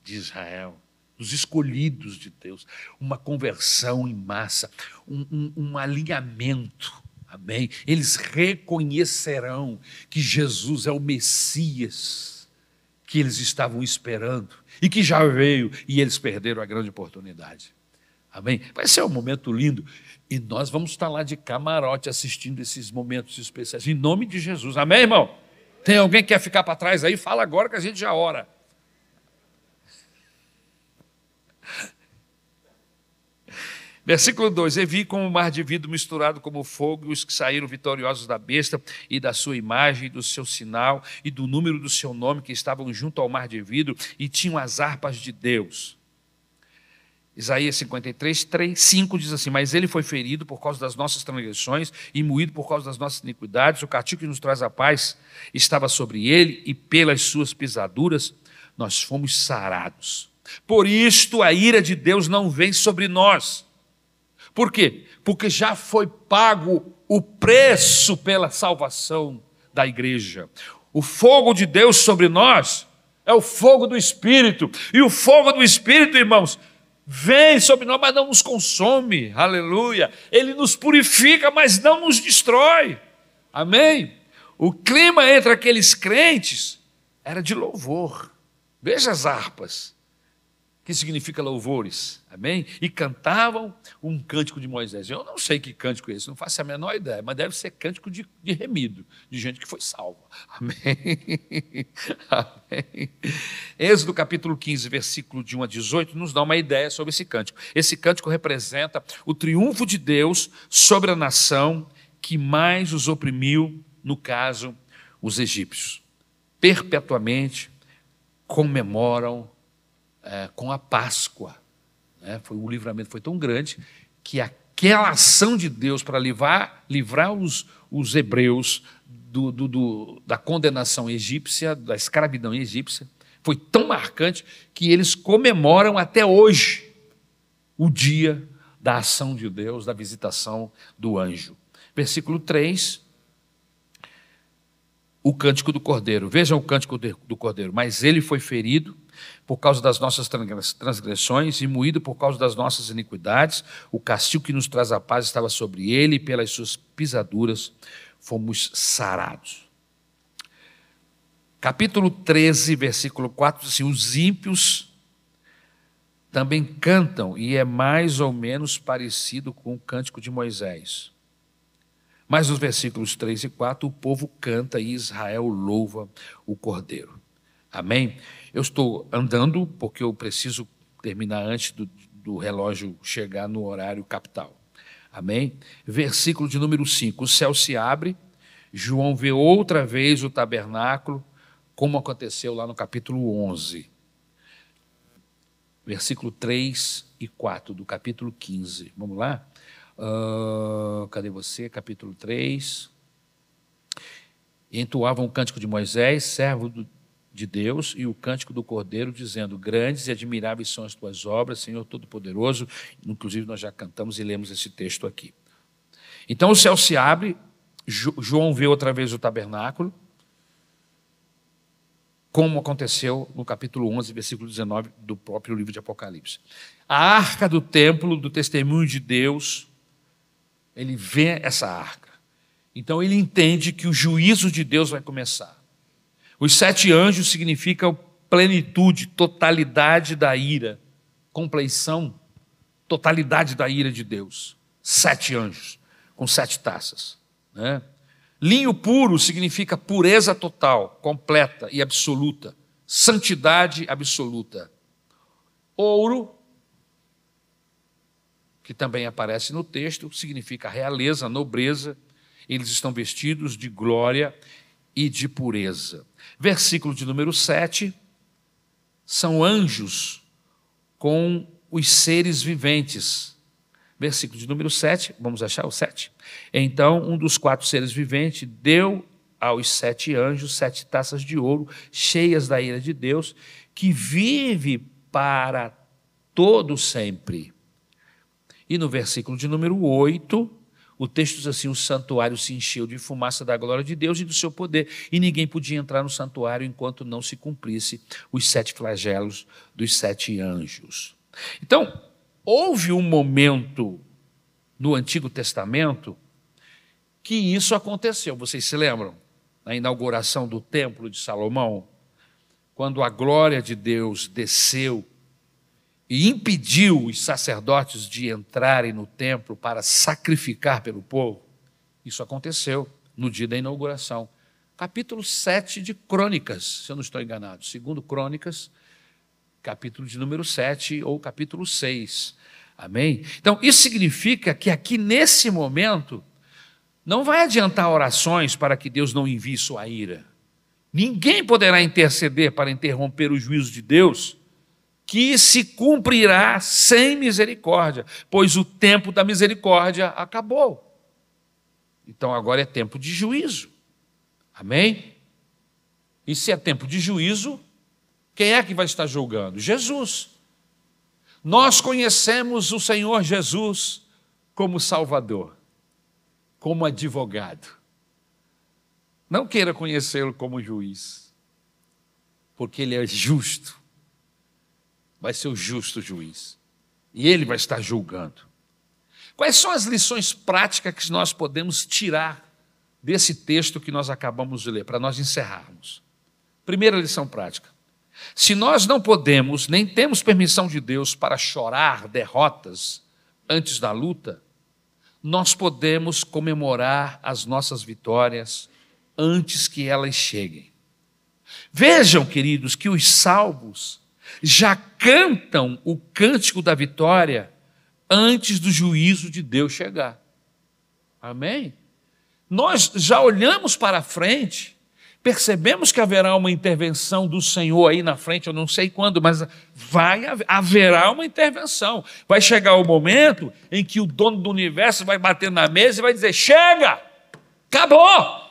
de Israel, dos escolhidos de Deus, uma conversão em massa, um, um, um alinhamento Amém? Eles reconhecerão que Jesus é o Messias que eles estavam esperando e que já veio e eles perderam a grande oportunidade. Amém? Vai ser um momento lindo e nós vamos estar lá de camarote assistindo esses momentos especiais em nome de Jesus. Amém, irmão? Tem alguém que quer ficar para trás aí? Fala agora que a gente já ora. Versículo 2: E vi como o mar de vidro misturado como fogo, e os que saíram vitoriosos da besta, e da sua imagem, e do seu sinal, e do número do seu nome, que estavam junto ao mar de vidro, e tinham as harpas de Deus. Isaías 53, 3, 5 diz assim: Mas ele foi ferido por causa das nossas transgressões e moído por causa das nossas iniquidades. O castigo que nos traz a paz estava sobre ele, e pelas suas pisaduras nós fomos sarados. Por isto a ira de Deus não vem sobre nós por quê? Porque já foi pago o preço pela salvação da igreja. O fogo de Deus sobre nós é o fogo do Espírito. E o fogo do Espírito, irmãos, vem sobre nós, mas não nos consome. Aleluia. Ele nos purifica, mas não nos destrói. Amém? O clima entre aqueles crentes era de louvor. Veja as harpas que significa louvores, amém? E cantavam um cântico de Moisés. Eu não sei que cântico é esse, não faço a menor ideia, mas deve ser cântico de, de remido, de gente que foi salva, amém? amém? Êxodo capítulo 15, versículo de 1 a 18, nos dá uma ideia sobre esse cântico. Esse cântico representa o triunfo de Deus sobre a nação que mais os oprimiu, no caso, os egípcios. Perpetuamente comemoram é, com a Páscoa. Né? Foi, o livramento foi tão grande que aquela ação de Deus para livrar, livrar os, os hebreus do, do, do, da condenação egípcia, da escravidão egípcia, foi tão marcante que eles comemoram até hoje o dia da ação de Deus, da visitação do anjo. Versículo 3, o cântico do cordeiro. Vejam o cântico do cordeiro. Mas ele foi ferido por causa das nossas transgressões e moído por causa das nossas iniquidades. O castigo que nos traz a paz estava sobre ele, e pelas suas pisaduras fomos sarados. Capítulo 13, versículo 4 diz assim: Os ímpios também cantam, e é mais ou menos parecido com o cântico de Moisés. Mas nos versículos 3 e 4, o povo canta e Israel louva o Cordeiro. Amém? Eu estou andando porque eu preciso terminar antes do, do relógio chegar no horário capital. Amém? Versículo de número 5: O céu se abre, João vê outra vez o tabernáculo, como aconteceu lá no capítulo 11. Versículo 3 e 4 do capítulo 15. Vamos lá? Uh, cadê você? Capítulo 3. Entoavam o cântico de Moisés, servo do, de Deus e o cântico do Cordeiro, dizendo: Grandes e admiráveis são as tuas obras, Senhor Todo-Poderoso. Inclusive, nós já cantamos e lemos esse texto aqui. Então o céu se abre, João vê outra vez o tabernáculo, como aconteceu no capítulo 11, versículo 19 do próprio livro de Apocalipse. A arca do templo, do testemunho de Deus, ele vê essa arca. Então ele entende que o juízo de Deus vai começar. Os sete anjos significam plenitude, totalidade da ira, compleição, totalidade da ira de Deus. Sete anjos, com sete taças. Né? Linho puro significa pureza total, completa e absoluta, santidade absoluta. Ouro, que também aparece no texto, significa realeza, nobreza. Eles estão vestidos de glória e de pureza. Versículo de número 7, são anjos com os seres viventes. Versículo de número 7, vamos achar o 7? Então, um dos quatro seres viventes deu aos sete anjos sete taças de ouro, cheias da ira de Deus, que vive para todo sempre. E no versículo de número 8, o texto diz assim: o santuário se encheu de fumaça da glória de Deus e do seu poder, e ninguém podia entrar no santuário enquanto não se cumprisse os sete flagelos dos sete anjos. Então, houve um momento no Antigo Testamento que isso aconteceu. Vocês se lembram? Na inauguração do Templo de Salomão, quando a glória de Deus desceu e impediu os sacerdotes de entrarem no templo para sacrificar pelo povo, isso aconteceu no dia da inauguração. Capítulo 7 de Crônicas, se eu não estou enganado. Segundo Crônicas, capítulo de número 7 ou capítulo 6. Amém? Então, isso significa que aqui nesse momento, não vai adiantar orações para que Deus não envie sua ira. Ninguém poderá interceder para interromper o juízo de Deus, que se cumprirá sem misericórdia, pois o tempo da misericórdia acabou. Então agora é tempo de juízo. Amém? E se é tempo de juízo, quem é que vai estar julgando? Jesus. Nós conhecemos o Senhor Jesus como Salvador, como advogado. Não queira conhecê-lo como juiz, porque ele é justo. Vai ser o justo juiz. E ele vai estar julgando. Quais são as lições práticas que nós podemos tirar desse texto que nós acabamos de ler, para nós encerrarmos? Primeira lição prática. Se nós não podemos, nem temos permissão de Deus para chorar derrotas antes da luta, nós podemos comemorar as nossas vitórias antes que elas cheguem. Vejam, queridos, que os salvos já cantam o cântico da vitória antes do juízo de Deus chegar. Amém? Nós já olhamos para frente, percebemos que haverá uma intervenção do Senhor aí na frente, eu não sei quando, mas vai haverá uma intervenção. Vai chegar o momento em que o dono do universo vai bater na mesa e vai dizer: "Chega! Acabou!"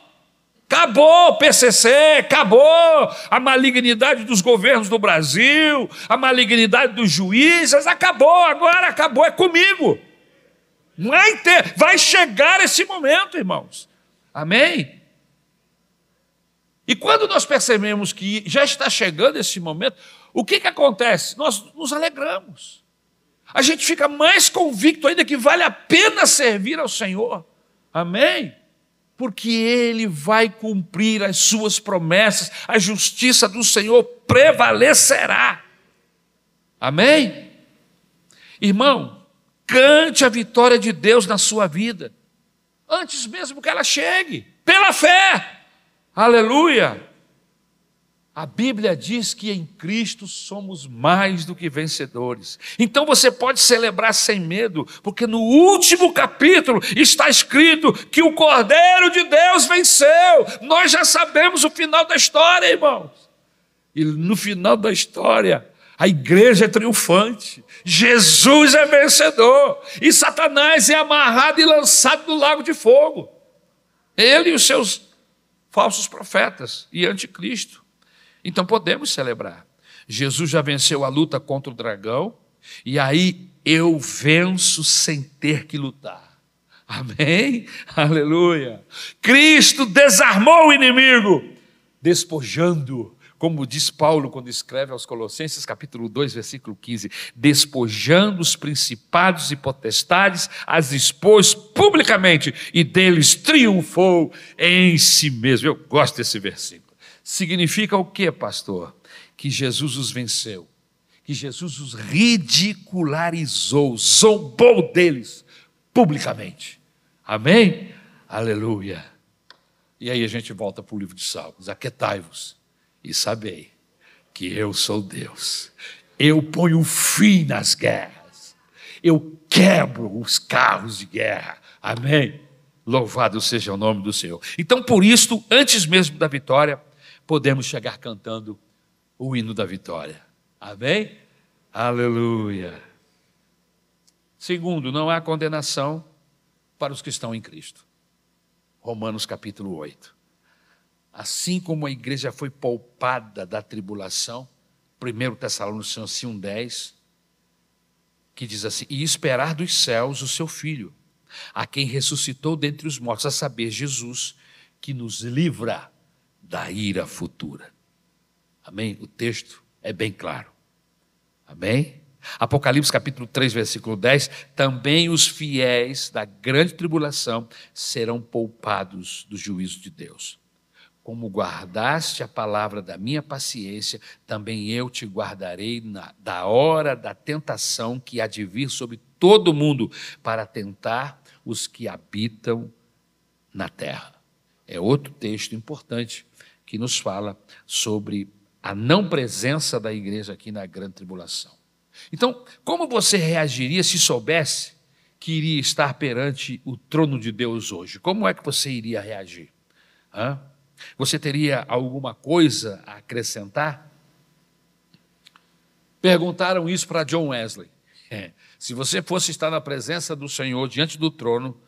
Acabou o PCC, acabou a malignidade dos governos do Brasil, a malignidade dos juízes, acabou, agora acabou, é comigo. Vai, ter, vai chegar esse momento, irmãos. Amém? E quando nós percebemos que já está chegando esse momento, o que, que acontece? Nós nos alegramos. A gente fica mais convicto ainda que vale a pena servir ao Senhor. Amém? Porque ele vai cumprir as suas promessas, a justiça do Senhor prevalecerá. Amém? Irmão, cante a vitória de Deus na sua vida, antes mesmo que ela chegue, pela fé. Aleluia! A Bíblia diz que em Cristo somos mais do que vencedores. Então você pode celebrar sem medo, porque no último capítulo está escrito que o Cordeiro de Deus venceu. Nós já sabemos o final da história, irmãos. E no final da história, a igreja é triunfante. Jesus é vencedor. E Satanás é amarrado e lançado no lago de fogo. Ele e os seus falsos profetas e anticristo. Então podemos celebrar. Jesus já venceu a luta contra o dragão, e aí eu venço sem ter que lutar. Amém? Aleluia. Cristo desarmou o inimigo, despojando, como diz Paulo quando escreve aos Colossenses, capítulo 2, versículo 15: despojando os principados e potestades, as expôs publicamente e deles triunfou em si mesmo. Eu gosto desse versículo. Significa o que, pastor? Que Jesus os venceu, que Jesus os ridicularizou, zombou deles publicamente. Amém? Aleluia. E aí a gente volta para o livro de Salmos: Aquetai-vos e sabei que eu sou Deus. Eu ponho fim nas guerras. Eu quebro os carros de guerra. Amém? Louvado seja o nome do Senhor. Então, por isso, antes mesmo da vitória, podemos chegar cantando o hino da vitória. Amém? Aleluia. Segundo, não há condenação para os que estão em Cristo. Romanos capítulo 8. Assim como a igreja foi poupada da tribulação, 1 Tessalonicenses 1,10, que diz assim: E esperar dos céus o seu filho, a quem ressuscitou dentre os mortos, a saber, Jesus, que nos livra da ira futura. Amém? O texto é bem claro. Amém? Apocalipse capítulo 3, versículo 10, também os fiéis da grande tribulação serão poupados do juízo de Deus. Como guardaste a palavra da minha paciência, também eu te guardarei na, da hora da tentação que há de vir sobre todo mundo para tentar os que habitam na terra. É outro texto importante que nos fala sobre a não presença da igreja aqui na grande tribulação. Então, como você reagiria se soubesse que iria estar perante o trono de Deus hoje? Como é que você iria reagir? Hã? Você teria alguma coisa a acrescentar? Perguntaram isso para John Wesley. É, se você fosse estar na presença do Senhor diante do trono,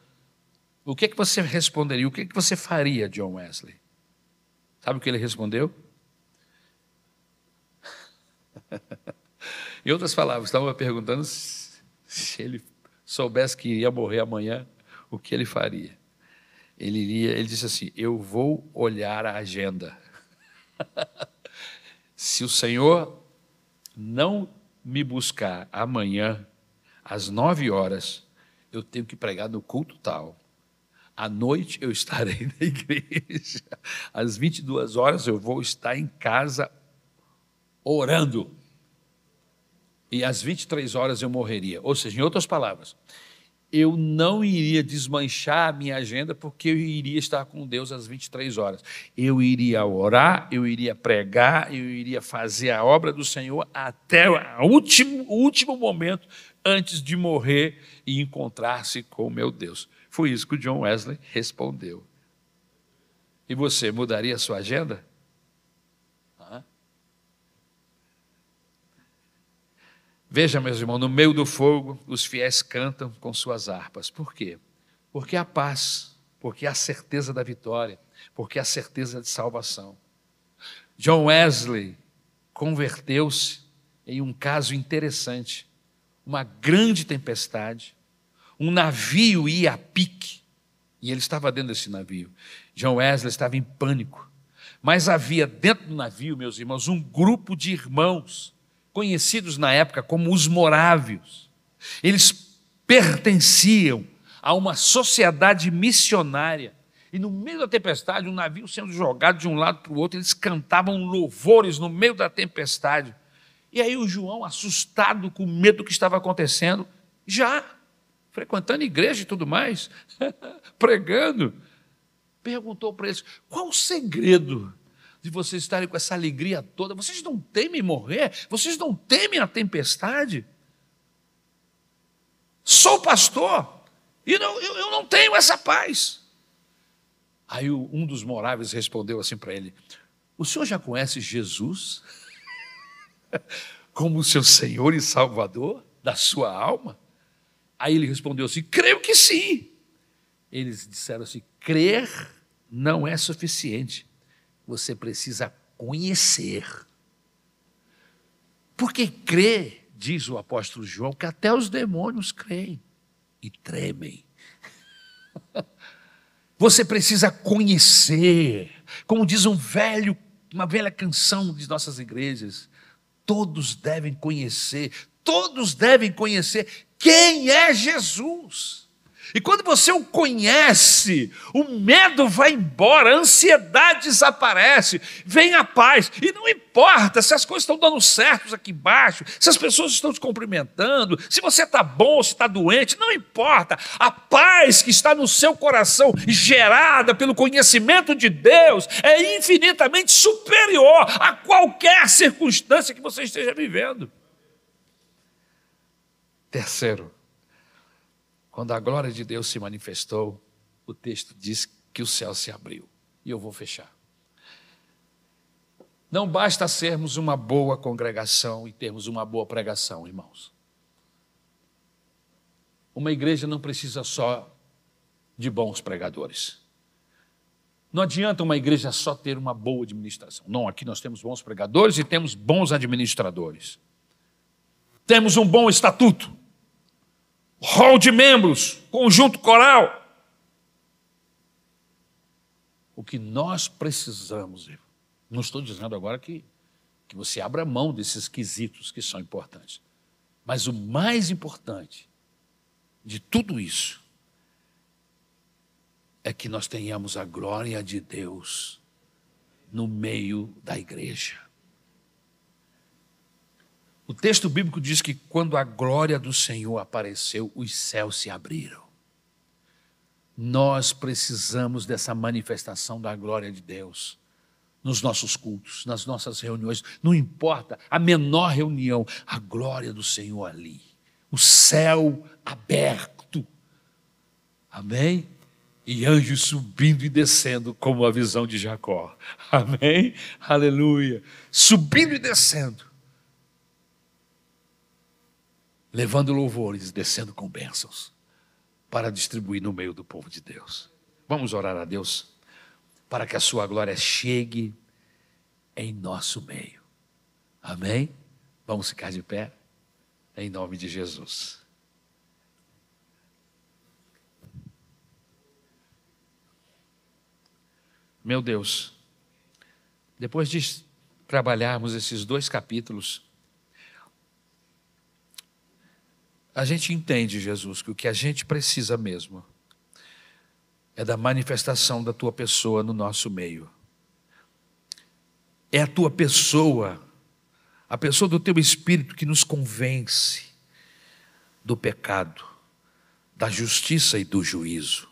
o que, é que você responderia? O que, é que você faria, John Wesley? Sabe o que ele respondeu? em outras palavras, estava perguntando se ele soubesse que iria morrer amanhã, o que ele faria? Ele iria, ele disse assim: "Eu vou olhar a agenda. se o Senhor não me buscar amanhã às nove horas, eu tenho que pregar no culto tal. À noite eu estarei na igreja. Às 22 horas eu vou estar em casa orando. E às 23 horas eu morreria. Ou seja, em outras palavras, eu não iria desmanchar a minha agenda porque eu iria estar com Deus às 23 horas. Eu iria orar, eu iria pregar, eu iria fazer a obra do Senhor até o último, último momento antes de morrer e encontrar-se com o meu Deus. Foi isso que o John Wesley respondeu. E você mudaria a sua agenda? Veja, meus irmãos, no meio do fogo, os fiéis cantam com suas harpas. Por quê? Porque há paz, porque há certeza da vitória, porque há certeza de salvação. John Wesley converteu-se em um caso interessante. Uma grande tempestade, um navio ia a pique, e ele estava dentro desse navio. John Wesley estava em pânico, mas havia dentro do navio, meus irmãos, um grupo de irmãos, conhecidos na época como os morávios. Eles pertenciam a uma sociedade missionária. E no meio da tempestade, um navio sendo jogado de um lado para o outro, eles cantavam louvores no meio da tempestade. E aí o João, assustado com o medo que estava acontecendo, já frequentando igreja e tudo mais, pregando, perguntou para eles: qual o segredo de vocês estarem com essa alegria toda? Vocês não temem morrer? Vocês não temem a tempestade? Sou pastor e não, eu, eu não tenho essa paz. Aí um dos moráveis respondeu assim para ele: O senhor já conhece Jesus como seu Senhor e Salvador da sua alma? Aí ele respondeu assim: Creio que sim. Eles disseram assim: Crer não é suficiente. Você precisa conhecer. Porque crer, diz o apóstolo João, que até os demônios creem e tremem. Você precisa conhecer. Como diz um velho, uma velha canção de nossas igrejas, todos devem conhecer, todos devem conhecer quem é Jesus. E quando você o conhece, o medo vai embora, a ansiedade desaparece, vem a paz. E não importa se as coisas estão dando certo aqui embaixo, se as pessoas estão te cumprimentando, se você está bom, se está doente, não importa. A paz que está no seu coração, gerada pelo conhecimento de Deus, é infinitamente superior a qualquer circunstância que você esteja vivendo. Terceiro, quando a glória de Deus se manifestou, o texto diz que o céu se abriu. E eu vou fechar. Não basta sermos uma boa congregação e termos uma boa pregação, irmãos. Uma igreja não precisa só de bons pregadores. Não adianta uma igreja só ter uma boa administração. Não, aqui nós temos bons pregadores e temos bons administradores. Temos um bom estatuto hall de membros, conjunto coral. O que nós precisamos, não estou dizendo agora que, que você abra mão desses quesitos que são importantes, mas o mais importante de tudo isso é que nós tenhamos a glória de Deus no meio da igreja. O texto bíblico diz que quando a glória do Senhor apareceu, os céus se abriram. Nós precisamos dessa manifestação da glória de Deus nos nossos cultos, nas nossas reuniões, não importa, a menor reunião, a glória do Senhor ali, o céu aberto. Amém? E anjos subindo e descendo, como a visão de Jacó. Amém? Aleluia. Subindo e descendo. Levando louvores, descendo com bênçãos, para distribuir no meio do povo de Deus. Vamos orar a Deus? para que a sua glória chegue em nosso meio. Amém? Vamos ficar de pé? Em nome de Jesus. Meu Deus, depois de trabalharmos esses dois capítulos, a gente entende, Jesus, que o que a gente precisa mesmo é da manifestação da tua pessoa no nosso meio. É a tua pessoa, a pessoa do teu espírito que nos convence do pecado, da justiça e do juízo.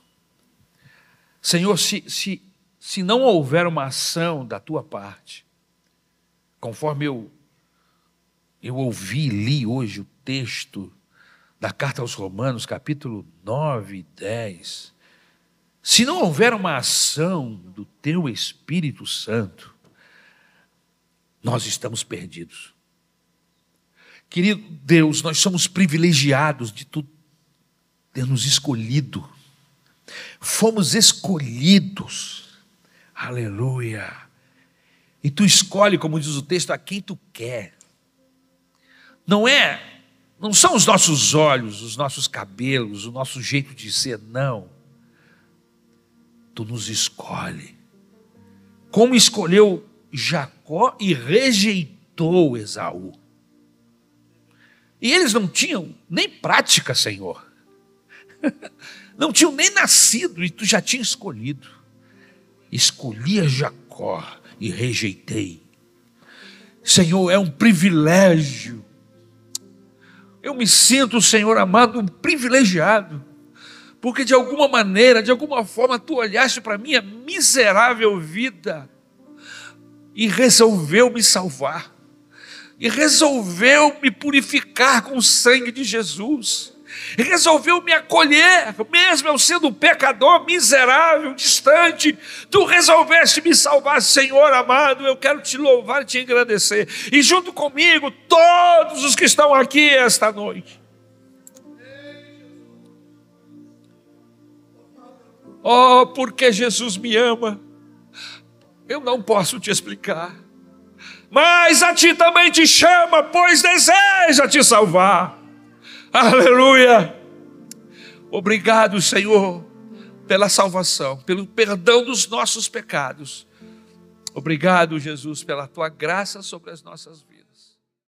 Senhor, se, se, se não houver uma ação da tua parte, conforme eu, eu ouvi e li hoje o texto da carta aos Romanos, capítulo 9 e 10, se não houver uma ação do teu Espírito Santo, nós estamos perdidos. Querido Deus, nós somos privilegiados de tu ter nos escolhido. Fomos escolhidos. Aleluia. E tu escolhe, como diz o texto, a quem tu quer. Não é, não são os nossos olhos, os nossos cabelos, o nosso jeito de ser, não tu nos escolhe. Como escolheu Jacó e rejeitou Esaú. E eles não tinham nem prática, Senhor. Não tinham nem nascido e tu já tinha escolhido. Escolhia Jacó e rejeitei. Senhor, é um privilégio. Eu me sinto, Senhor amado, privilegiado porque de alguma maneira, de alguma forma, tu olhaste para a minha miserável vida e resolveu me salvar, e resolveu me purificar com o sangue de Jesus, resolveu me acolher, mesmo eu sendo um pecador miserável, distante, tu resolveste me salvar, Senhor amado, eu quero te louvar e te agradecer, e junto comigo, todos os que estão aqui esta noite, Oh, porque Jesus me ama. Eu não posso te explicar. Mas a ti também te chama, pois deseja te salvar. Aleluia. Obrigado, Senhor, pela salvação, pelo perdão dos nossos pecados. Obrigado, Jesus, pela tua graça sobre as nossas vidas.